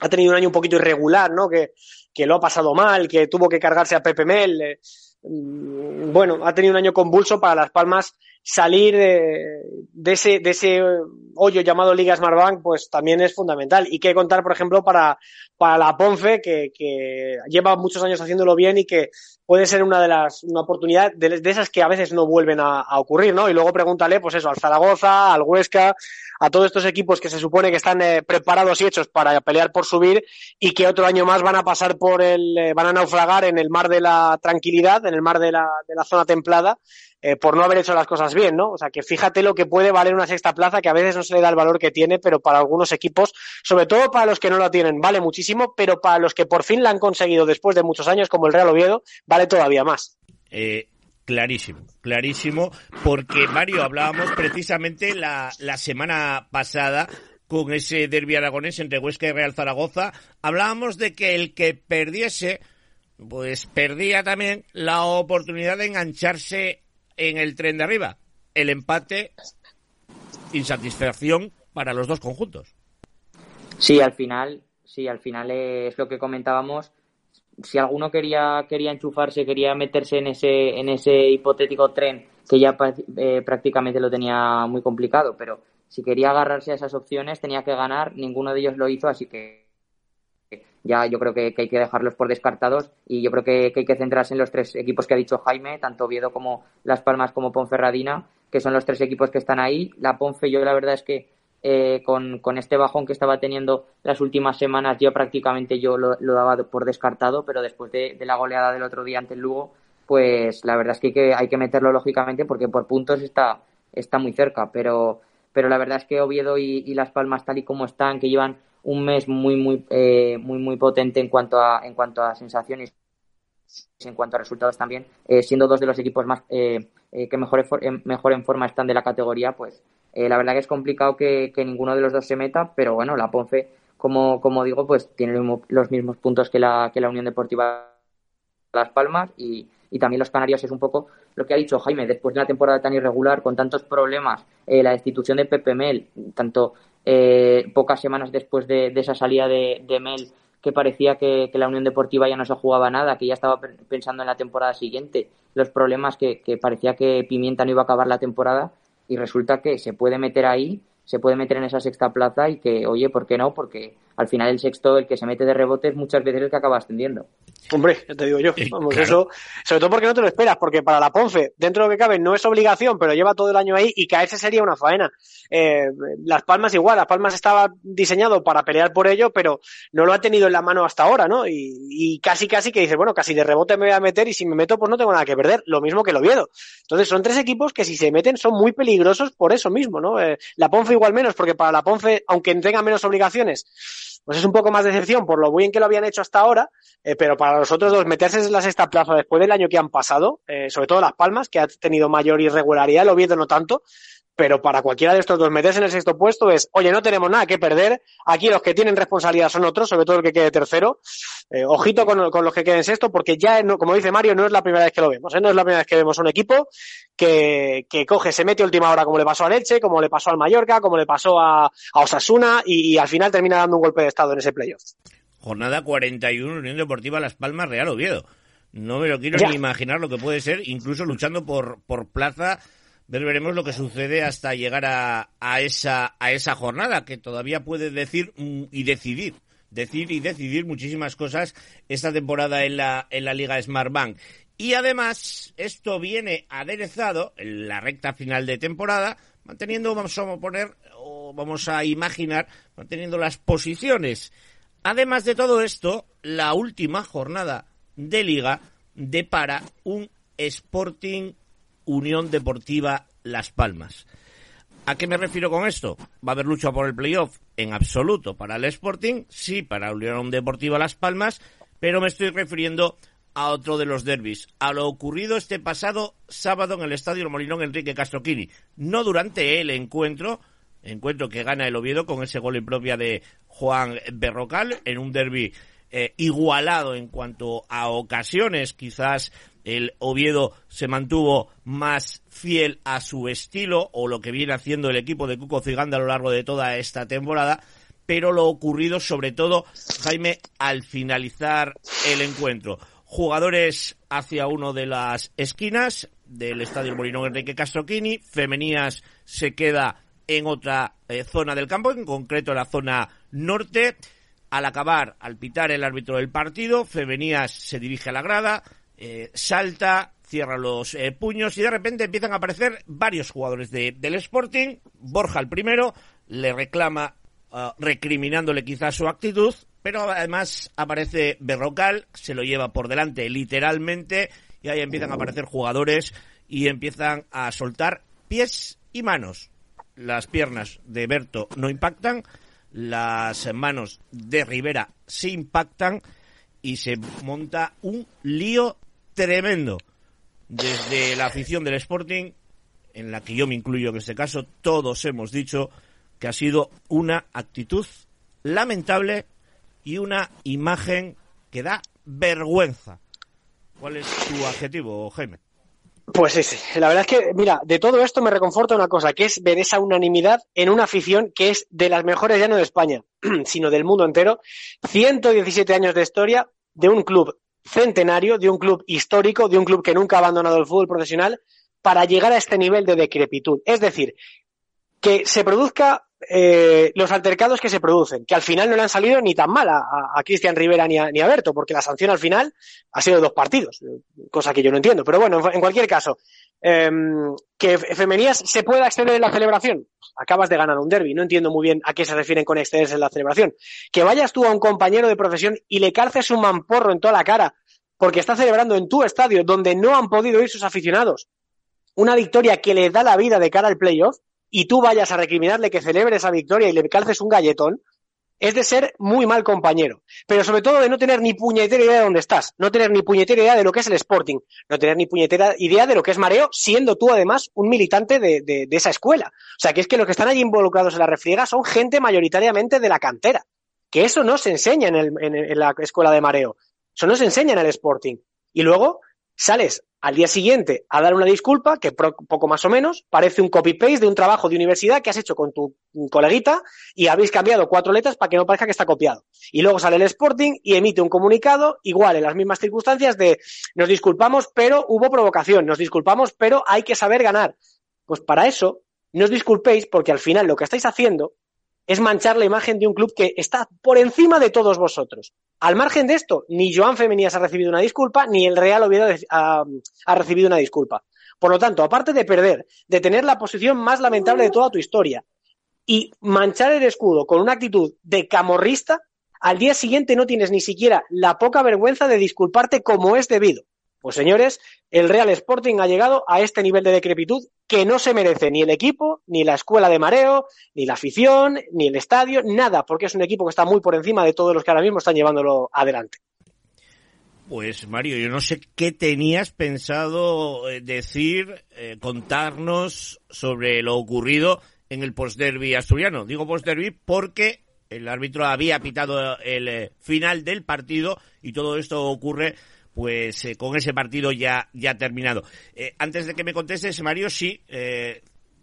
ha tenido un año un poquito irregular, ¿no? Que, que lo ha pasado mal, que tuvo que cargarse a Pepe Mel. Eh, mm, bueno, ha tenido un año convulso para Las Palmas salir de, de, ese, de ese hoyo llamado Liga Smartbank, pues también es fundamental. Y qué contar, por ejemplo, para, para la Ponfe, que, que lleva muchos años haciéndolo bien y que puede ser una de las, una oportunidad de, esas que a veces no vuelven a, a, ocurrir, ¿no? Y luego pregúntale, pues eso, al Zaragoza, al Huesca, a todos estos equipos que se supone que están eh, preparados y hechos para pelear por subir y que otro año más van a pasar por el, eh, van a naufragar en el mar de la tranquilidad, en el mar de la, de la zona templada, eh, por no haber hecho las cosas bien, ¿no? O sea, que fíjate lo que puede valer una sexta plaza, que a veces no se le da el valor que tiene, pero para algunos equipos, sobre todo para los que no lo tienen, vale muchísimo, pero para los que por fin la han conseguido después de muchos años, como el Real Oviedo, vale todavía más. Eh, Clarísimo, clarísimo, porque Mario, hablábamos precisamente la, la semana pasada con ese derbi aragonés entre Huesca y Real Zaragoza, hablábamos de que el que perdiese, pues perdía también la oportunidad de engancharse en el tren de arriba. El empate, insatisfacción para los dos conjuntos. Sí, al final, sí, al final es lo que comentábamos si alguno quería, quería enchufarse, quería meterse en ese, en ese hipotético tren, que ya eh, prácticamente lo tenía muy complicado, pero si quería agarrarse a esas opciones tenía que ganar, ninguno de ellos lo hizo, así que ya yo creo que, hay que dejarlos por descartados y yo creo que, hay que centrarse en los tres equipos que ha dicho Jaime, tanto Oviedo como Las Palmas como Ponferradina, que son los tres equipos que están ahí. La Ponfe yo la verdad es que eh, con, con, este bajón que estaba teniendo las últimas semanas, yo prácticamente yo lo, daba por descartado, pero después de, la goleada del otro día ante el Lugo, pues la verdad es que hay que, hay que meterlo lógicamente porque por puntos está, está muy cerca, pero, pero la verdad es que Oviedo y, Las Palmas tal y como están, que llevan un mes muy muy eh, muy muy potente en cuanto a en cuanto a sensaciones en cuanto a resultados también. Eh, siendo dos de los equipos más que mejor, mejor en forma están de la categoría pues eh, la verdad que es complicado que, ninguno de los dos se meta, pero bueno, la Ponce, como, como digo, pues tiene los mismos puntos que la, que la Unión Deportiva Las Palmas y, y también los Canarios es un poco lo que ha dicho Jaime, después de una temporada tan irregular, con tantos problemas, eh, la destitución de Pepe Mel, tanto eh, pocas semanas después de, esa salida de, Mel, que parecía que, la Unión Deportiva ya no se jugaba nada, que ya estaba pensando en la temporada siguiente, los problemas que, que parecía que Pimienta no iba a acabar la temporada y resulta que se puede meter ahí, se puede meter en esa sexta plaza y que, oye, ¿por qué no? Porque al final el sexto, el que se mete de rebotes, muchas veces es el que acaba ascendiendo. Hombre, ya te digo yo, vamos, eso, sobre todo porque no te lo esperas, porque para la Ponce, dentro de lo que cabe, no es obligación, pero lleva todo el año ahí y caerse sería una faena. Eh, las Palmas igual, Las Palmas estaba diseñado para pelear por ello, pero no lo ha tenido en la mano hasta ahora, ¿no? Y, casi, casi que dices, bueno, casi de rebote me voy a meter y si me meto, pues no tengo nada que perder, lo mismo que el Oviedo. Entonces son tres equipos que si se meten son muy peligrosos por eso mismo, ¿no? Eh, la Ponce igual menos, porque para la Ponce, aunque tenga menos obligaciones, pues es un poco más de decepción por lo bien que lo habían hecho hasta ahora, eh, pero para los otros dos, meterse en la sexta plaza después del año que han pasado, eh, sobre todo Las Palmas, que ha tenido mayor irregularidad, el Oviedo no tanto, pero para cualquiera de estos dos meterse en el sexto puesto es, oye, no tenemos nada que perder, aquí los que tienen responsabilidad son otros, sobre todo el que quede tercero, eh, ojito con, los que queden sexto, porque ya, como dice Mario, no es la primera vez que lo vemos, ¿eh? no es la primera vez que vemos un equipo que, que coge, se mete última hora como le pasó a Leche, como le pasó al Mallorca, como le pasó a, a Osasuna y, y al final termina dando un golpe de estado en ese playoff. Jornada 41, Unión Deportiva Las Palmas, Real Oviedo. No me lo quiero ni imaginar lo que puede ser, incluso luchando por, por plaza. Ver, veremos lo que sucede hasta llegar a, a, esa, a esa jornada, que todavía puede decir mm, y decidir, decir y decidir muchísimas cosas esta temporada en la, en la Liga Smart Bank. Y además, esto viene aderezado en la recta final de temporada, manteniendo, vamos a poner, o vamos a imaginar, manteniendo las posiciones. Además de todo esto, la última jornada de liga depara un Sporting Unión Deportiva Las Palmas. ¿A qué me refiero con esto? ¿Va a haber lucha por el playoff? En absoluto. Para el Sporting, sí, para Unión Deportiva Las Palmas, pero me estoy refiriendo a otro de los derbis, a lo ocurrido este pasado sábado en el Estadio Molinón Enrique Castroquini. No durante el encuentro, encuentro que gana el Oviedo con ese gol en propia de Juan Berrocal en un derby eh, igualado en cuanto a ocasiones. Quizás el Oviedo se mantuvo más fiel a su estilo o lo que viene haciendo el equipo de Cuco Ciganda a lo largo de toda esta temporada. Pero lo ocurrido, sobre todo, Jaime, al finalizar el encuentro. Jugadores hacia uno de las esquinas del Estadio Molinón Enrique Castroquini. Femenías se queda en otra eh, zona del campo, en concreto la zona norte. Al acabar, al pitar el árbitro del partido, Femenías se dirige a la grada, eh, salta, cierra los eh, puños y de repente empiezan a aparecer varios jugadores de, del Sporting. Borja el primero le reclama, uh, recriminándole quizás su actitud, pero además aparece Berrocal, se lo lleva por delante literalmente y ahí empiezan a aparecer jugadores y empiezan a soltar pies y manos. Las piernas de Berto no impactan, las manos de Rivera se impactan y se monta un lío tremendo desde la afición del Sporting, en la que yo me incluyo en este caso, todos hemos dicho que ha sido una actitud lamentable y una imagen que da vergüenza. ¿Cuál es tu adjetivo, Jaime? Pues sí, la verdad es que, mira, de todo esto me reconforta una cosa, que es ver esa unanimidad en una afición que es de las mejores ya no de España, sino del mundo entero. 117 años de historia de un club centenario, de un club histórico, de un club que nunca ha abandonado el fútbol profesional, para llegar a este nivel de decrepitud. Es decir, que se produzca eh, los altercados que se producen, que al final no le han salido ni tan mal a, Cristian Rivera ni a, ni a, Berto, porque la sanción al final ha sido dos partidos, cosa que yo no entiendo. Pero bueno, en, cualquier caso, eh, que Femenías se pueda exceder en la celebración. Acabas de ganar un derby, no entiendo muy bien a qué se refieren con excederse en la celebración. Que vayas tú a un compañero de profesión y le calces un mamporro en toda la cara porque está celebrando en tu estadio donde no han podido ir sus aficionados una victoria que le da la vida de cara al playoff y tú vayas a recriminarle que celebre esa victoria y le calces un galletón, es de ser muy mal compañero. Pero sobre todo de no tener ni puñetera idea de dónde estás, no tener ni puñetera idea de lo que es el Sporting, no tener ni puñetera idea de lo que es mareo, siendo tú además un militante de, esa escuela. O sea, que es que los que están allí involucrados en la refriega son gente mayoritariamente de la cantera. Que eso no se enseña en, el, en la escuela de mareo. Eso no se enseña en el Sporting. Y luego sales al día siguiente a dar una disculpa, que poco más o menos parece un copy-paste de un trabajo de universidad que has hecho con tu coleguita y habéis cambiado cuatro letras para que no parezca que está copiado. Y luego sale el Sporting y emite un comunicado igual en las mismas circunstancias de nos disculpamos, pero hubo provocación, nos disculpamos, pero hay que saber ganar. Pues para eso, no os disculpéis porque al final lo que estáis haciendo es manchar la imagen de un club que está por encima de todos vosotros. Al margen de esto, ni Joan Femenías ha recibido una disculpa, ni el Real ha, ha, recibido una disculpa. Por lo tanto, aparte de perder, de tener la posición más lamentable de toda tu historia y manchar el escudo con una actitud de camorrista, al día siguiente no tienes ni siquiera la poca vergüenza de disculparte como es debido. Pues señores, el Real Sporting ha llegado a este nivel de decrepitud que no se merece ni el equipo, ni la escuela de mareo, ni la afición, ni el estadio, nada, porque es un equipo que está muy por encima de todos los que ahora mismo están llevándolo adelante. Pues Mario, yo no sé qué tenías pensado eh, decir, eh, contarnos sobre lo ocurrido en el post-derby asturiano. Digo post-derby porque el árbitro había pitado el eh, final del partido y todo esto ocurre pues con ese partido ya, ya terminado. antes de que me contestes, Mario, sí,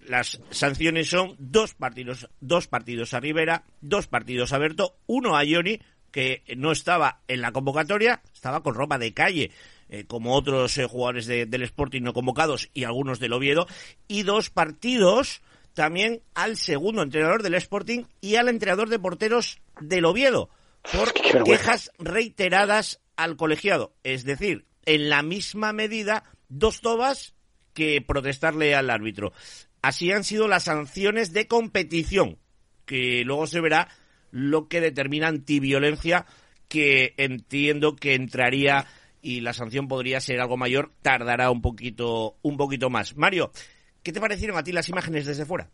las sanciones son dos partidos, dos partidos a Rivera, dos partidos a Berto, uno a Ioni, que no estaba en la convocatoria, estaba con ropa de calle, eh, como otros eh, jugadores del Sporting no convocados y algunos del Oviedo, y dos partidos también al segundo entrenador del Sporting y al entrenador de porteros del Oviedo, por quejas reiteradas al colegiado. Es decir, en la misma medida, dos tobas que protestarle al árbitro. Así han sido las sanciones de competición, que luego se verá lo que determina antiviolencia, que entiendo que entraría y la sanción podría ser algo mayor, tardará un poquito, un poquito más. Mario, ¿qué te parecieron a ti las imágenes desde fuera?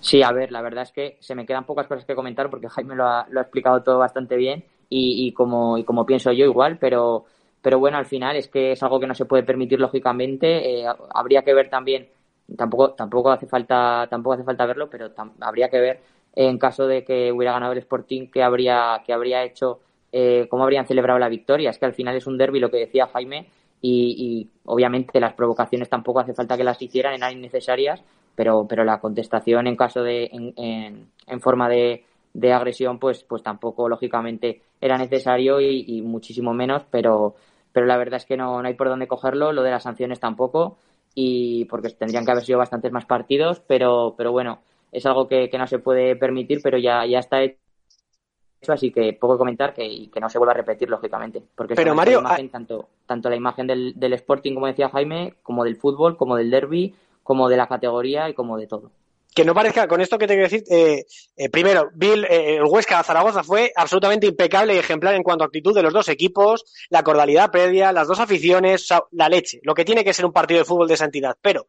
Sí, a ver, la verdad es que se me quedan pocas cosas que comentar porque Jaime lo ha, lo ha explicado todo bastante bien y, como, y como pienso yo igual, pero, pero bueno, al final es que es algo que no se puede permitir lógicamente. Eh, habría que ver también, tampoco, tampoco hace falta, tampoco hace falta verlo, pero habría que ver en caso de que hubiera ganado el Sporting, qué habría, qué habría hecho, eh, cómo habrían celebrado la victoria. Es que al final es un derby, lo que decía Jaime, y, obviamente las provocaciones tampoco hace falta que las hicieran, eran innecesarias, pero, pero la contestación en caso de, en, en, forma de, de, agresión, pues, pues tampoco lógicamente era necesario y, muchísimo menos, pero, pero la verdad es que no, no hay por dónde cogerlo, lo de las sanciones tampoco, y porque tendrían que haber sido bastantes más partidos, pero, pero bueno, es algo que, no se puede permitir, pero ya, ya está hecho así que poco comentar que, que no se vuelva a repetir lógicamente porque pero Mario imagen, tanto tanto la imagen del, del Sporting como decía Jaime como del fútbol como del derby como de la categoría y como de todo que no parezca, con esto que te quiero decir, eh, eh, primero, Bill, eh, el Huesca Zaragoza fue absolutamente impecable y ejemplar en cuanto a actitud de los dos equipos, la cordialidad previa, las dos aficiones, la leche, lo que tiene que ser un partido de fútbol de santidad. Pero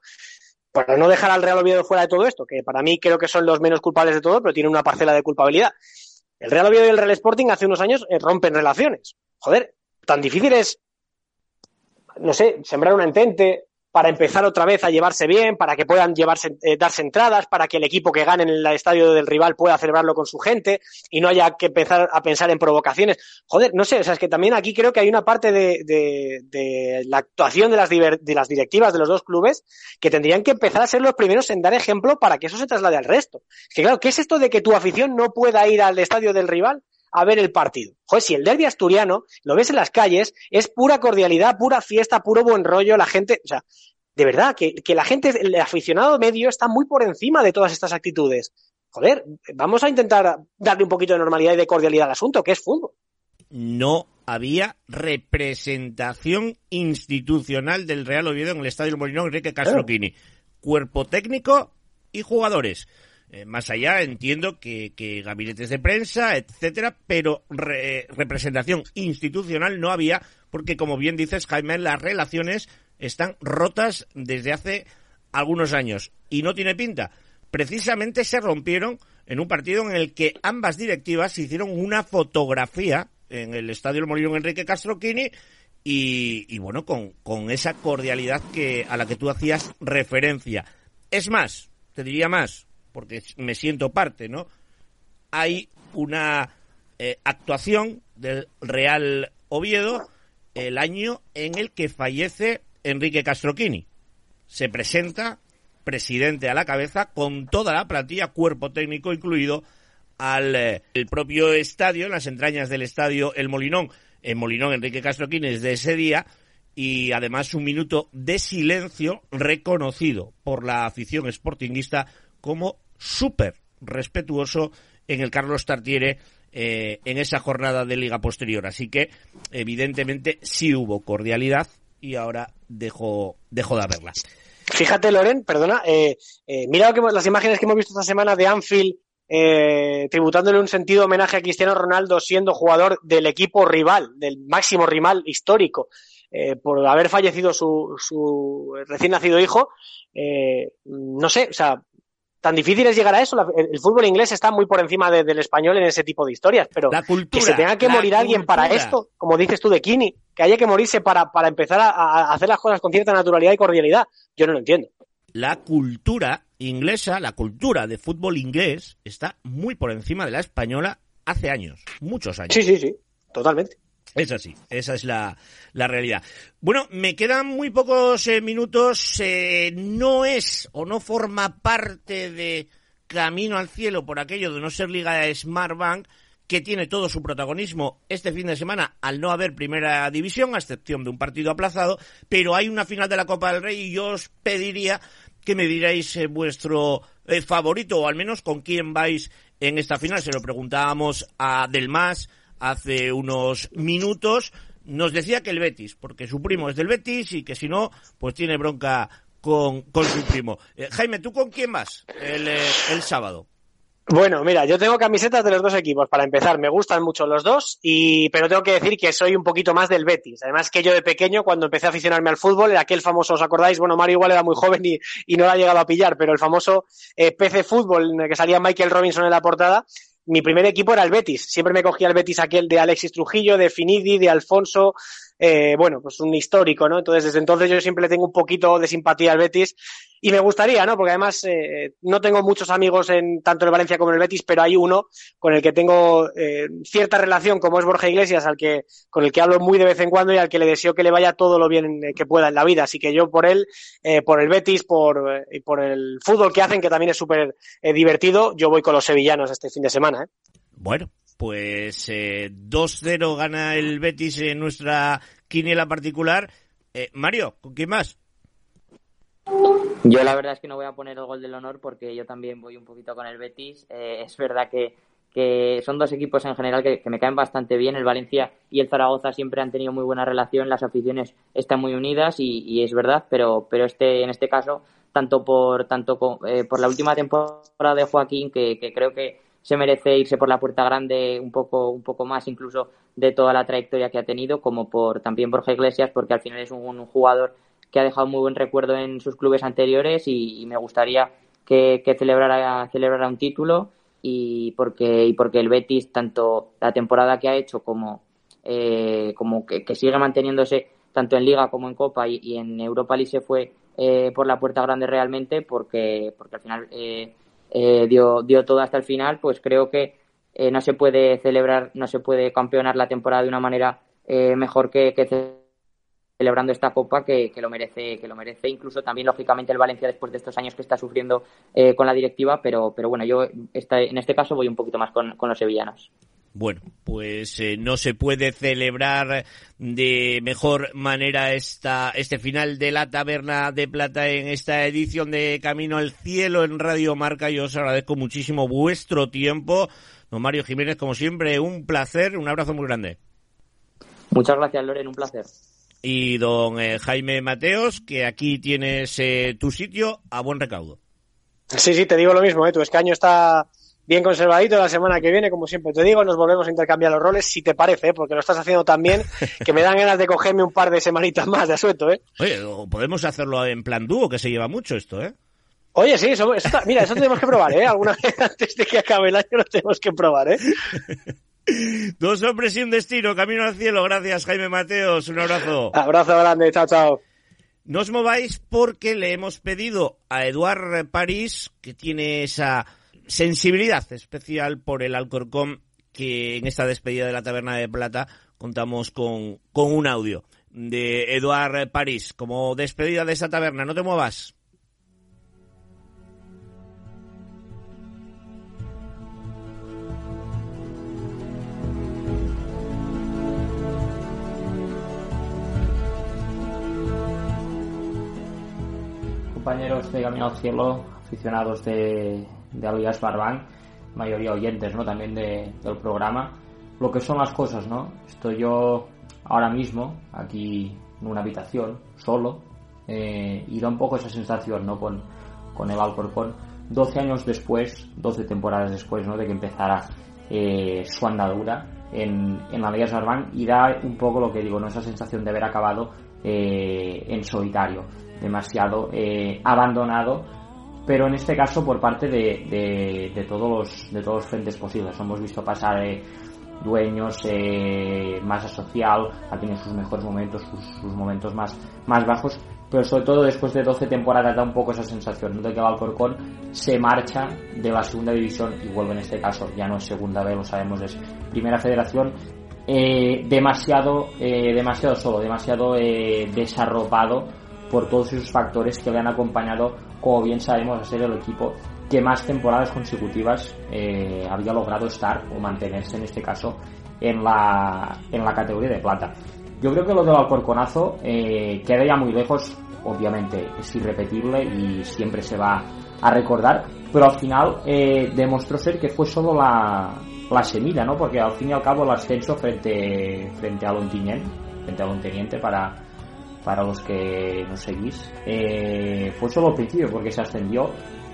para no dejar al Real Oviedo fuera de todo esto, que para mí creo que son los menos culpables de todo, pero tienen una parcela de culpabilidad. El Real Oviedo y el Real Sporting hace unos años eh, rompen relaciones. Joder, tan difícil es, no sé, sembrar un entente, para empezar otra vez a llevarse bien, para que puedan llevarse, eh, darse entradas, para que el equipo que gane en el estadio del rival pueda celebrarlo con su gente y no haya que empezar a pensar en provocaciones. Joder, no sé, o sea, es que también aquí creo que hay una parte de, de, de la actuación de las, de las directivas de los dos clubes que tendrían que empezar a ser los primeros en dar ejemplo para que eso se traslade al resto. Es que claro, ¿qué es esto de que tu afición no pueda ir al estadio del rival? A ver el partido. Joder, si el derbi asturiano lo ves en las calles, es pura cordialidad, pura fiesta, puro buen rollo, la gente, o sea, de verdad, que, que la gente, el aficionado medio está muy por encima de todas estas actitudes. Joder, vamos a intentar darle un poquito de normalidad y de cordialidad al asunto, que es fútbol. No había representación institucional del Real Oviedo en el Estadio Molinón Enrique Castroquini. Cuerpo técnico y jugadores. Eh, más allá entiendo que, gabinetes de prensa, etcétera, pero representación institucional no había, porque como bien dices, Jaime, las relaciones están rotas desde hace algunos años y no tiene pinta. Precisamente se rompieron en un partido en el que ambas directivas hicieron una fotografía en el Estadio Molino Enrique Castroquini y, y bueno, con, con esa cordialidad que, a la que tú hacías referencia. Es más, te diría más, porque me siento parte, ¿no? Hay una eh, actuación del Real Oviedo el año en el que fallece Enrique Castroquini. Se presenta presidente a la cabeza con toda la plantilla, cuerpo técnico incluido, al eh, el propio estadio, en las entrañas del estadio El Molinón, en Molinón Enrique Castroquini desde ese día, y además un minuto de silencio reconocido por la afición sportinguista como súper respetuoso en el Carlos Tartiere eh, en esa jornada de liga posterior. Así que, evidentemente, sí hubo cordialidad y ahora dejo, dejo de haberla. Fíjate, Loren, perdona, eh, eh, mira que, las imágenes que hemos visto esta semana de Anfield eh, tributándole un sentido homenaje a Cristiano Ronaldo siendo jugador del equipo rival, del máximo rival histórico, eh, por haber fallecido su, su recién nacido hijo. Eh, no sé, o sea, tan difícil es llegar a eso. el, fútbol inglés está muy por encima del español en ese tipo de historias, pero que se tenga que morir alguien para esto, como dices tú de Kini, que haya que morirse para, para empezar a, hacer las cosas con cierta naturalidad y cordialidad, yo no lo entiendo. La cultura inglesa, la cultura de fútbol inglés, está muy por encima de la española hace años, muchos años. Sí, sí, sí, totalmente. Es así, esa es la, la realidad. Bueno, me quedan muy pocos eh, minutos. Eh, no es o no forma parte de Camino al Cielo por aquello de no ser Liga de Smartbank, que tiene todo su protagonismo este fin de semana al no haber primera división, a excepción de un partido aplazado, pero hay una final de la Copa del Rey y yo os pediría que me diráis eh, vuestro favorito o al menos con quién vais en esta final. Se lo preguntábamos a Delmas hace unos minutos, nos decía que el Betis, porque su primo es del Betis y que si no, pues tiene bronca con, su primo. Eh, Jaime, ¿tú con quién vas el, eh, el sábado? Bueno, mira, yo tengo camisetas de los dos equipos para empezar. Me gustan mucho los dos, y pero tengo que decir que soy un poquito más del Betis. Además que yo de pequeño, cuando empecé a aficionarme al fútbol, aquel famoso, ¿os acordáis? Bueno, Mario igual era muy joven y, no lo ha llegado a pillar, pero el famoso eh, PC Fútbol, en el que salía Michael Robinson en la portada, mi primer equipo era el Betis. Siempre me cogía el Betis aquel de Alexis Trujillo, de Finidi, de Alfonso, eh, bueno, pues un histórico, ¿no? Entonces, desde entonces yo siempre tengo un poquito de simpatía al Betis y me gustaría, ¿no? Porque además eh, no tengo muchos amigos en tanto en Valencia como en el Betis, pero hay uno con el que tengo eh, cierta relación, como es Borja Iglesias, al que con el que hablo muy de vez en cuando y al que le deseo que le vaya todo lo bien que pueda en la vida. Así que yo por él, por el Betis, por, y por el fútbol que hacen, que también es súper divertido, yo voy con los sevillanos este fin de semana. Bueno, pues eh, 2-0 gana el Betis en nuestra quiniela particular. Eh, Mario, ¿con quién más? Yo la verdad es que no voy a poner el gol del honor porque yo también voy un poquito con el Betis. Eh, es verdad que, que, son dos equipos en general que, me caen bastante bien. El Valencia y el Zaragoza siempre han tenido muy buena relación, las aficiones están muy unidas y, es verdad, pero, pero este, en este caso, tanto por, tanto eh, por la última temporada de Joaquín, que creo que se merece irse por la puerta grande un poco, un poco más incluso de toda la trayectoria que ha tenido, como por también Borja Iglesias, porque al final es un, jugador que ha dejado muy buen recuerdo en sus clubes anteriores y, me gustaría que, celebrara, celebrara un título y porque, y porque el Betis, tanto la temporada que ha hecho como, eh, como que, sigue manteniéndose tanto en Liga como en Copa y, en Europa League se fue eh, por la puerta grande realmente porque, porque al final eh, eh, dio, dio todo hasta el final, pues creo que eh, no se puede celebrar, no se puede campeonar la temporada de una manera eh, mejor que, celebrando esta copa que, lo merece, que lo merece incluso también lógicamente el Valencia después de estos años que está sufriendo con la directiva, pero, pero bueno, yo en este caso voy un poquito más con los sevillanos. Bueno, pues eh, no se puede celebrar de mejor manera esta, este final de la Taberna de Plata en esta edición de Camino al Cielo en Radio Marca. Yo os agradezco muchísimo vuestro tiempo. Don Mario Jiménez, como siempre, un placer, un abrazo muy grande. Muchas gracias, Loren, un placer. Y don eh, Jaime Mateos, que aquí tienes eh, tu sitio a buen recaudo. Sí, sí, te digo lo mismo, tu escaño está bien conservadito la semana que viene, como siempre te digo, nos volvemos a intercambiar los roles, si te parece, porque lo estás haciendo tan bien que me dan ganas de cogerme un par de semanitas más de asueto, ¿eh? Oye, podemos hacerlo en plan dúo, que se lleva mucho esto, ¿eh? Oye, sí, eso, mira, eso tenemos que probar, ¿eh? Alguna vez antes de que acabe el año lo tenemos que probar, ¿eh? Dos hombres y un destino, camino al cielo. Gracias, Jaime Mateos. Un abrazo. Abrazo grande, chao, chao. No os mováis porque le hemos pedido a Eduard París, que tiene esa sensibilidad especial por el Alcorcón que en esta despedida de la Taberna de Plata contamos con, con un audio de Eduard París como despedida de esta taberna. No te muevas. Compañeros de Camino al Cielo, aficionados de, de Alias Barbank, mayoría oyentes ¿no? también de, del programa, lo que son las cosas, ¿no? Estoy yo ahora mismo aquí en una habitación, solo, eh, y da un poco esa sensación, ¿no? Con, con el Alcorcón, 12 años después, 12 temporadas después, ¿no? De que empezara eh, su andadura en, en la Liga Barbank y da un poco lo que digo, ¿no? Esa sensación de haber acabado eh, en solitario, demasiado abandonado pero en este caso por parte de, de, todos, los, de todos los frentes posibles. Hemos visto pasar eh, dueños, eh, masa social, ha tenido sus mejores momentos, sus, momentos más, más bajos, pero sobre todo después de 12 temporadas da un poco esa sensación de que el Alcorcón se marcha de la segunda división y vuelve en este caso, ya no es segunda vez, lo sabemos, es primera federación, eh, demasiado, eh, demasiado solo, demasiado eh, desarropado por todos esos factores que le han acompañado, como bien sabemos, a ser el equipo que más temporadas consecutivas eh, había logrado estar o mantenerse en este caso en la, en la categoría de plata. Yo creo que lo del Alcorconazo eh, queda ya muy lejos, obviamente es irrepetible y siempre se va a recordar, pero al final eh, demostró ser que fue solo la, la semilla, ¿no? Porque al fin y al cabo el ascenso frente, frente a Lontiñén, frente a Lonteniente para, para los que nos seguís, eh, fue solo principio porque se ascendió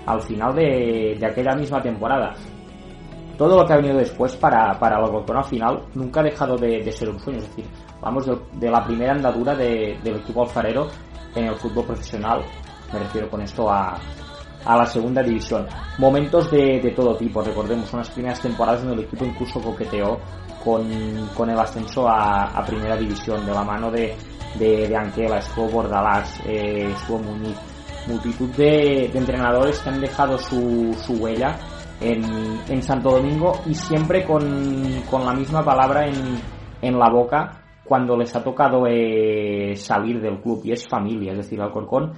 al final de, aquella misma temporada. Todo lo que ha venido después para, para el Alcorcón al final nunca ha dejado de, ser un sueño. Es decir, vamos de, la primera andadura del equipo alfarero en el fútbol profesional. Me refiero con esto a, a la segunda división. Momentos de, todo tipo. Recordemos unas primeras temporadas en el equipo incluso coqueteó con, con el ascenso a, primera división de la mano de, de, Anquela, estuvo Bordalás, eh, estuvo Muñiz. Multitud de, entrenadores que han dejado su, su huella en, en, Santo Domingo y siempre con, con la misma palabra en, en, la boca cuando les ha tocado eh, salir del club. Y es familia, es decir, Alcorcón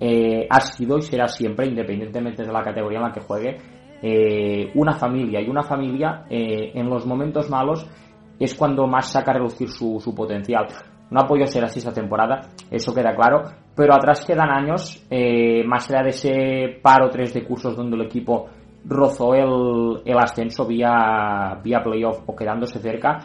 eh, ha sido y será siempre, independientemente de la categoría en la que juegue, eh, una familia. Y una familia en los momentos malos es cuando más saca a reducir su, su potencial. No ha ser así esta temporada, eso queda claro, pero atrás quedan años, eh, más allá de ese par o tres de cursos donde el equipo rozó el, ascenso vía, vía playoff o quedándose cerca,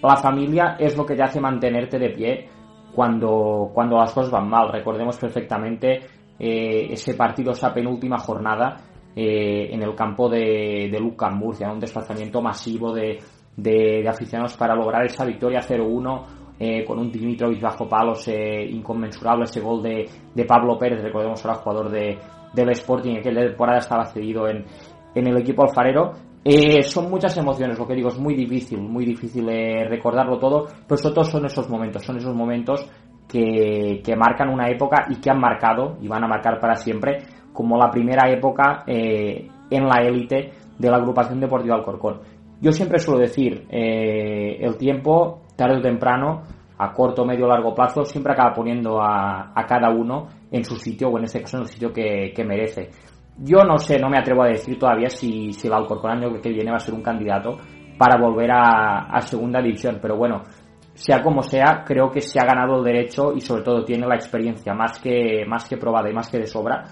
la familia es lo que te hace mantenerte de pie cuando, cuando las cosas van mal. Recordemos perfectamente eh, ese partido, esa penúltima jornada eh, en el campo de, de Luca un desplazamiento masivo de, de, de aficionados para lograr esa victoria 0-1 eh, con un Dimitrovic bajo palos eh, inconmensurable, ese gol de, de Pablo Pérez, recordemos ahora jugador de, del Sporting, que la temporada estaba cedido en, en el equipo alfarero. Eh, son muchas emociones, lo que digo, es muy difícil, muy difícil recordarlo todo, pero sobre son esos momentos, son esos momentos que, que, marcan una época y que han marcado y van a marcar para siempre como la primera época en la élite de la agrupación deportiva Alcorcón. Yo siempre suelo decir, el tiempo tarde o temprano, a corto, medio o largo plazo, siempre acaba poniendo a, cada uno en su sitio, o en este caso en el sitio que, merece. Yo no sé, no me atrevo a decir todavía si, si el Alcorcón año que viene va a ser un candidato para volver a, segunda división, pero bueno, sea como sea, creo que se ha ganado el derecho y sobre todo tiene la experiencia más que, más que probada y más que de sobra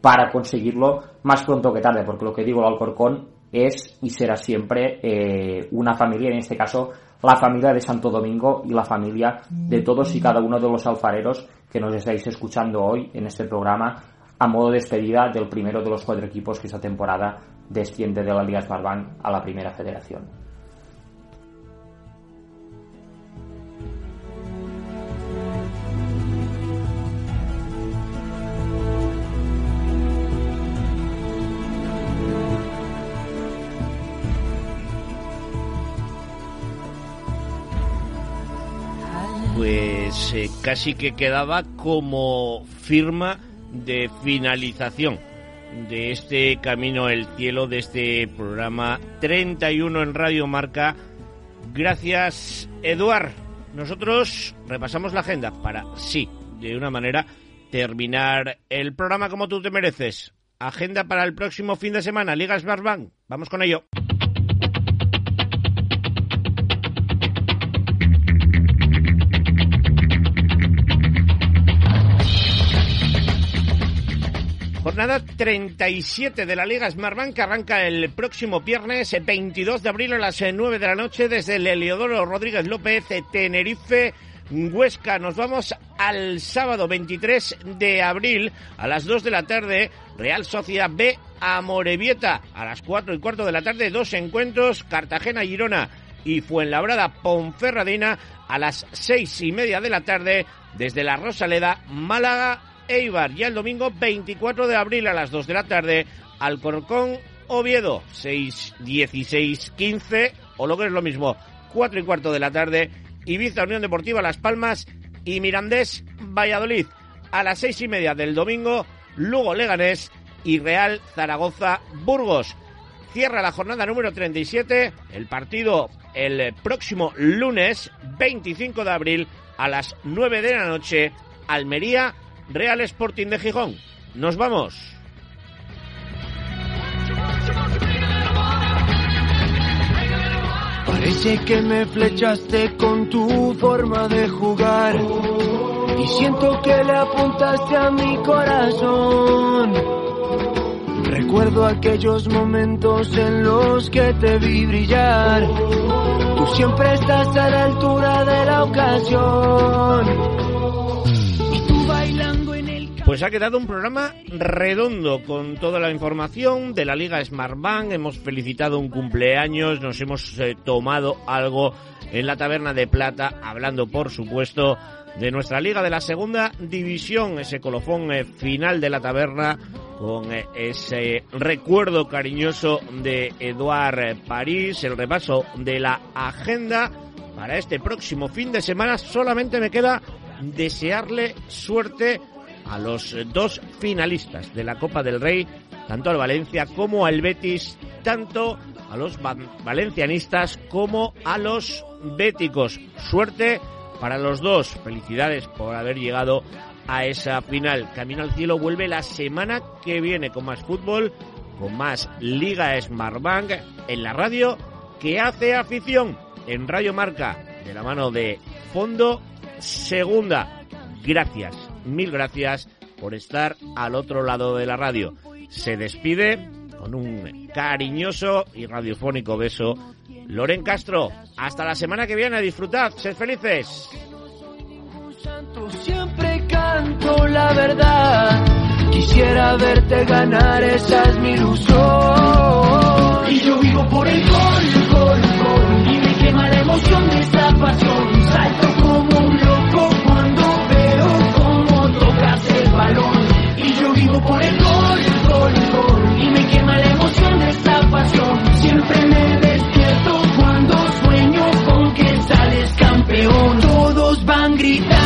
para conseguirlo más pronto que tarde, porque lo que digo, el Alcorcón es y será siempre eh, una familia, en este caso la familia de Santo Domingo y la familia de todos y cada uno de los alfareros que nos estáis escuchando hoy en este programa a modo de despedida del primero de los cuatro equipos que esta temporada desciende de la Liga Smartbank a la primera federación. Pues eh, casi que quedaba como firma de finalización de este Camino el Cielo, de este programa 31 en Radio Marca. Gracias, Eduard. Nosotros repasamos la agenda para, sí, de una manera, terminar el programa como tú te mereces. Agenda para el próximo fin de semana, Liga Smartbank. Vamos con ello. Jornada 37 de la Liga Smartbank que arranca el próximo viernes 22 de abril a las 9 de la noche desde el Heliodoro Rodríguez López, Tenerife. Huesca. Nos vamos al sábado 23 de abril a las 2 de la tarde. Real Sociedad B a Morevieta. A las 4 y cuarto de la tarde, dos encuentros. Cartagena, Girona y Fuenlabrada, Ponferradina. A las 6 y media de la tarde, desde la Rosaleda, Málaga Eibar. Ya el domingo 24 de abril a las 2 de la tarde, Alcorcón Oviedo, 6, 16, 15, o lo que es lo mismo, 4 y cuarto de la tarde, Ibiza Unión Deportiva Las Palmas y Mirandés Valladolid. A las seis y media del domingo, Lugo Leganés y Real Zaragoza Burgos. Cierra la jornada número 37, el partido el próximo lunes 25 de abril a las 9 de la noche, Almería Real Sporting de Gijón. Nos vamos. Parece que me flechaste con tu forma de jugar y siento que le apuntaste a mi corazón. Recuerdo aquellos momentos en los que te vi brillar. Tú siempre estás a la altura de la ocasión. Pues ha quedado un programa redondo con toda la información de la Liga Smartbank. Hemos felicitado un cumpleaños, nos hemos eh, tomado algo en la Taberna de Plata, hablando por supuesto de nuestra liga de la segunda división, ese colofón eh, final de la taberna con eh, ese recuerdo cariñoso de Eduard París, el repaso de la agenda para este próximo fin de semana. Solamente me queda desearle suerte a los dos finalistas de la Copa del Rey, tanto al Valencia como al Betis, tanto a los valencianistas como a los béticos. Suerte para los dos. Felicidades por haber llegado a esa final. Camino al cielo vuelve la semana que viene con más fútbol, con más Liga Smartbank en la radio que hace afición en Radio Marca de la mano de Fondo Segunda. Gracias mil gracias por estar al otro lado de la radio. Se despide con un cariñoso y radiofónico beso. Loren Castro, hasta la semana que viene, disfrutad, sed felices. Siempre canto la verdad, quisiera verte ganar, esa es mi ilusión. Y yo vivo por el gol, gol, gol, y me quema la emoción de esta pasión, salto vivo por el gol, gol, gol y me quema la emoción de esta pasión. Siempre me despierto cuando sueño con que sales campeón. Todos van gritando,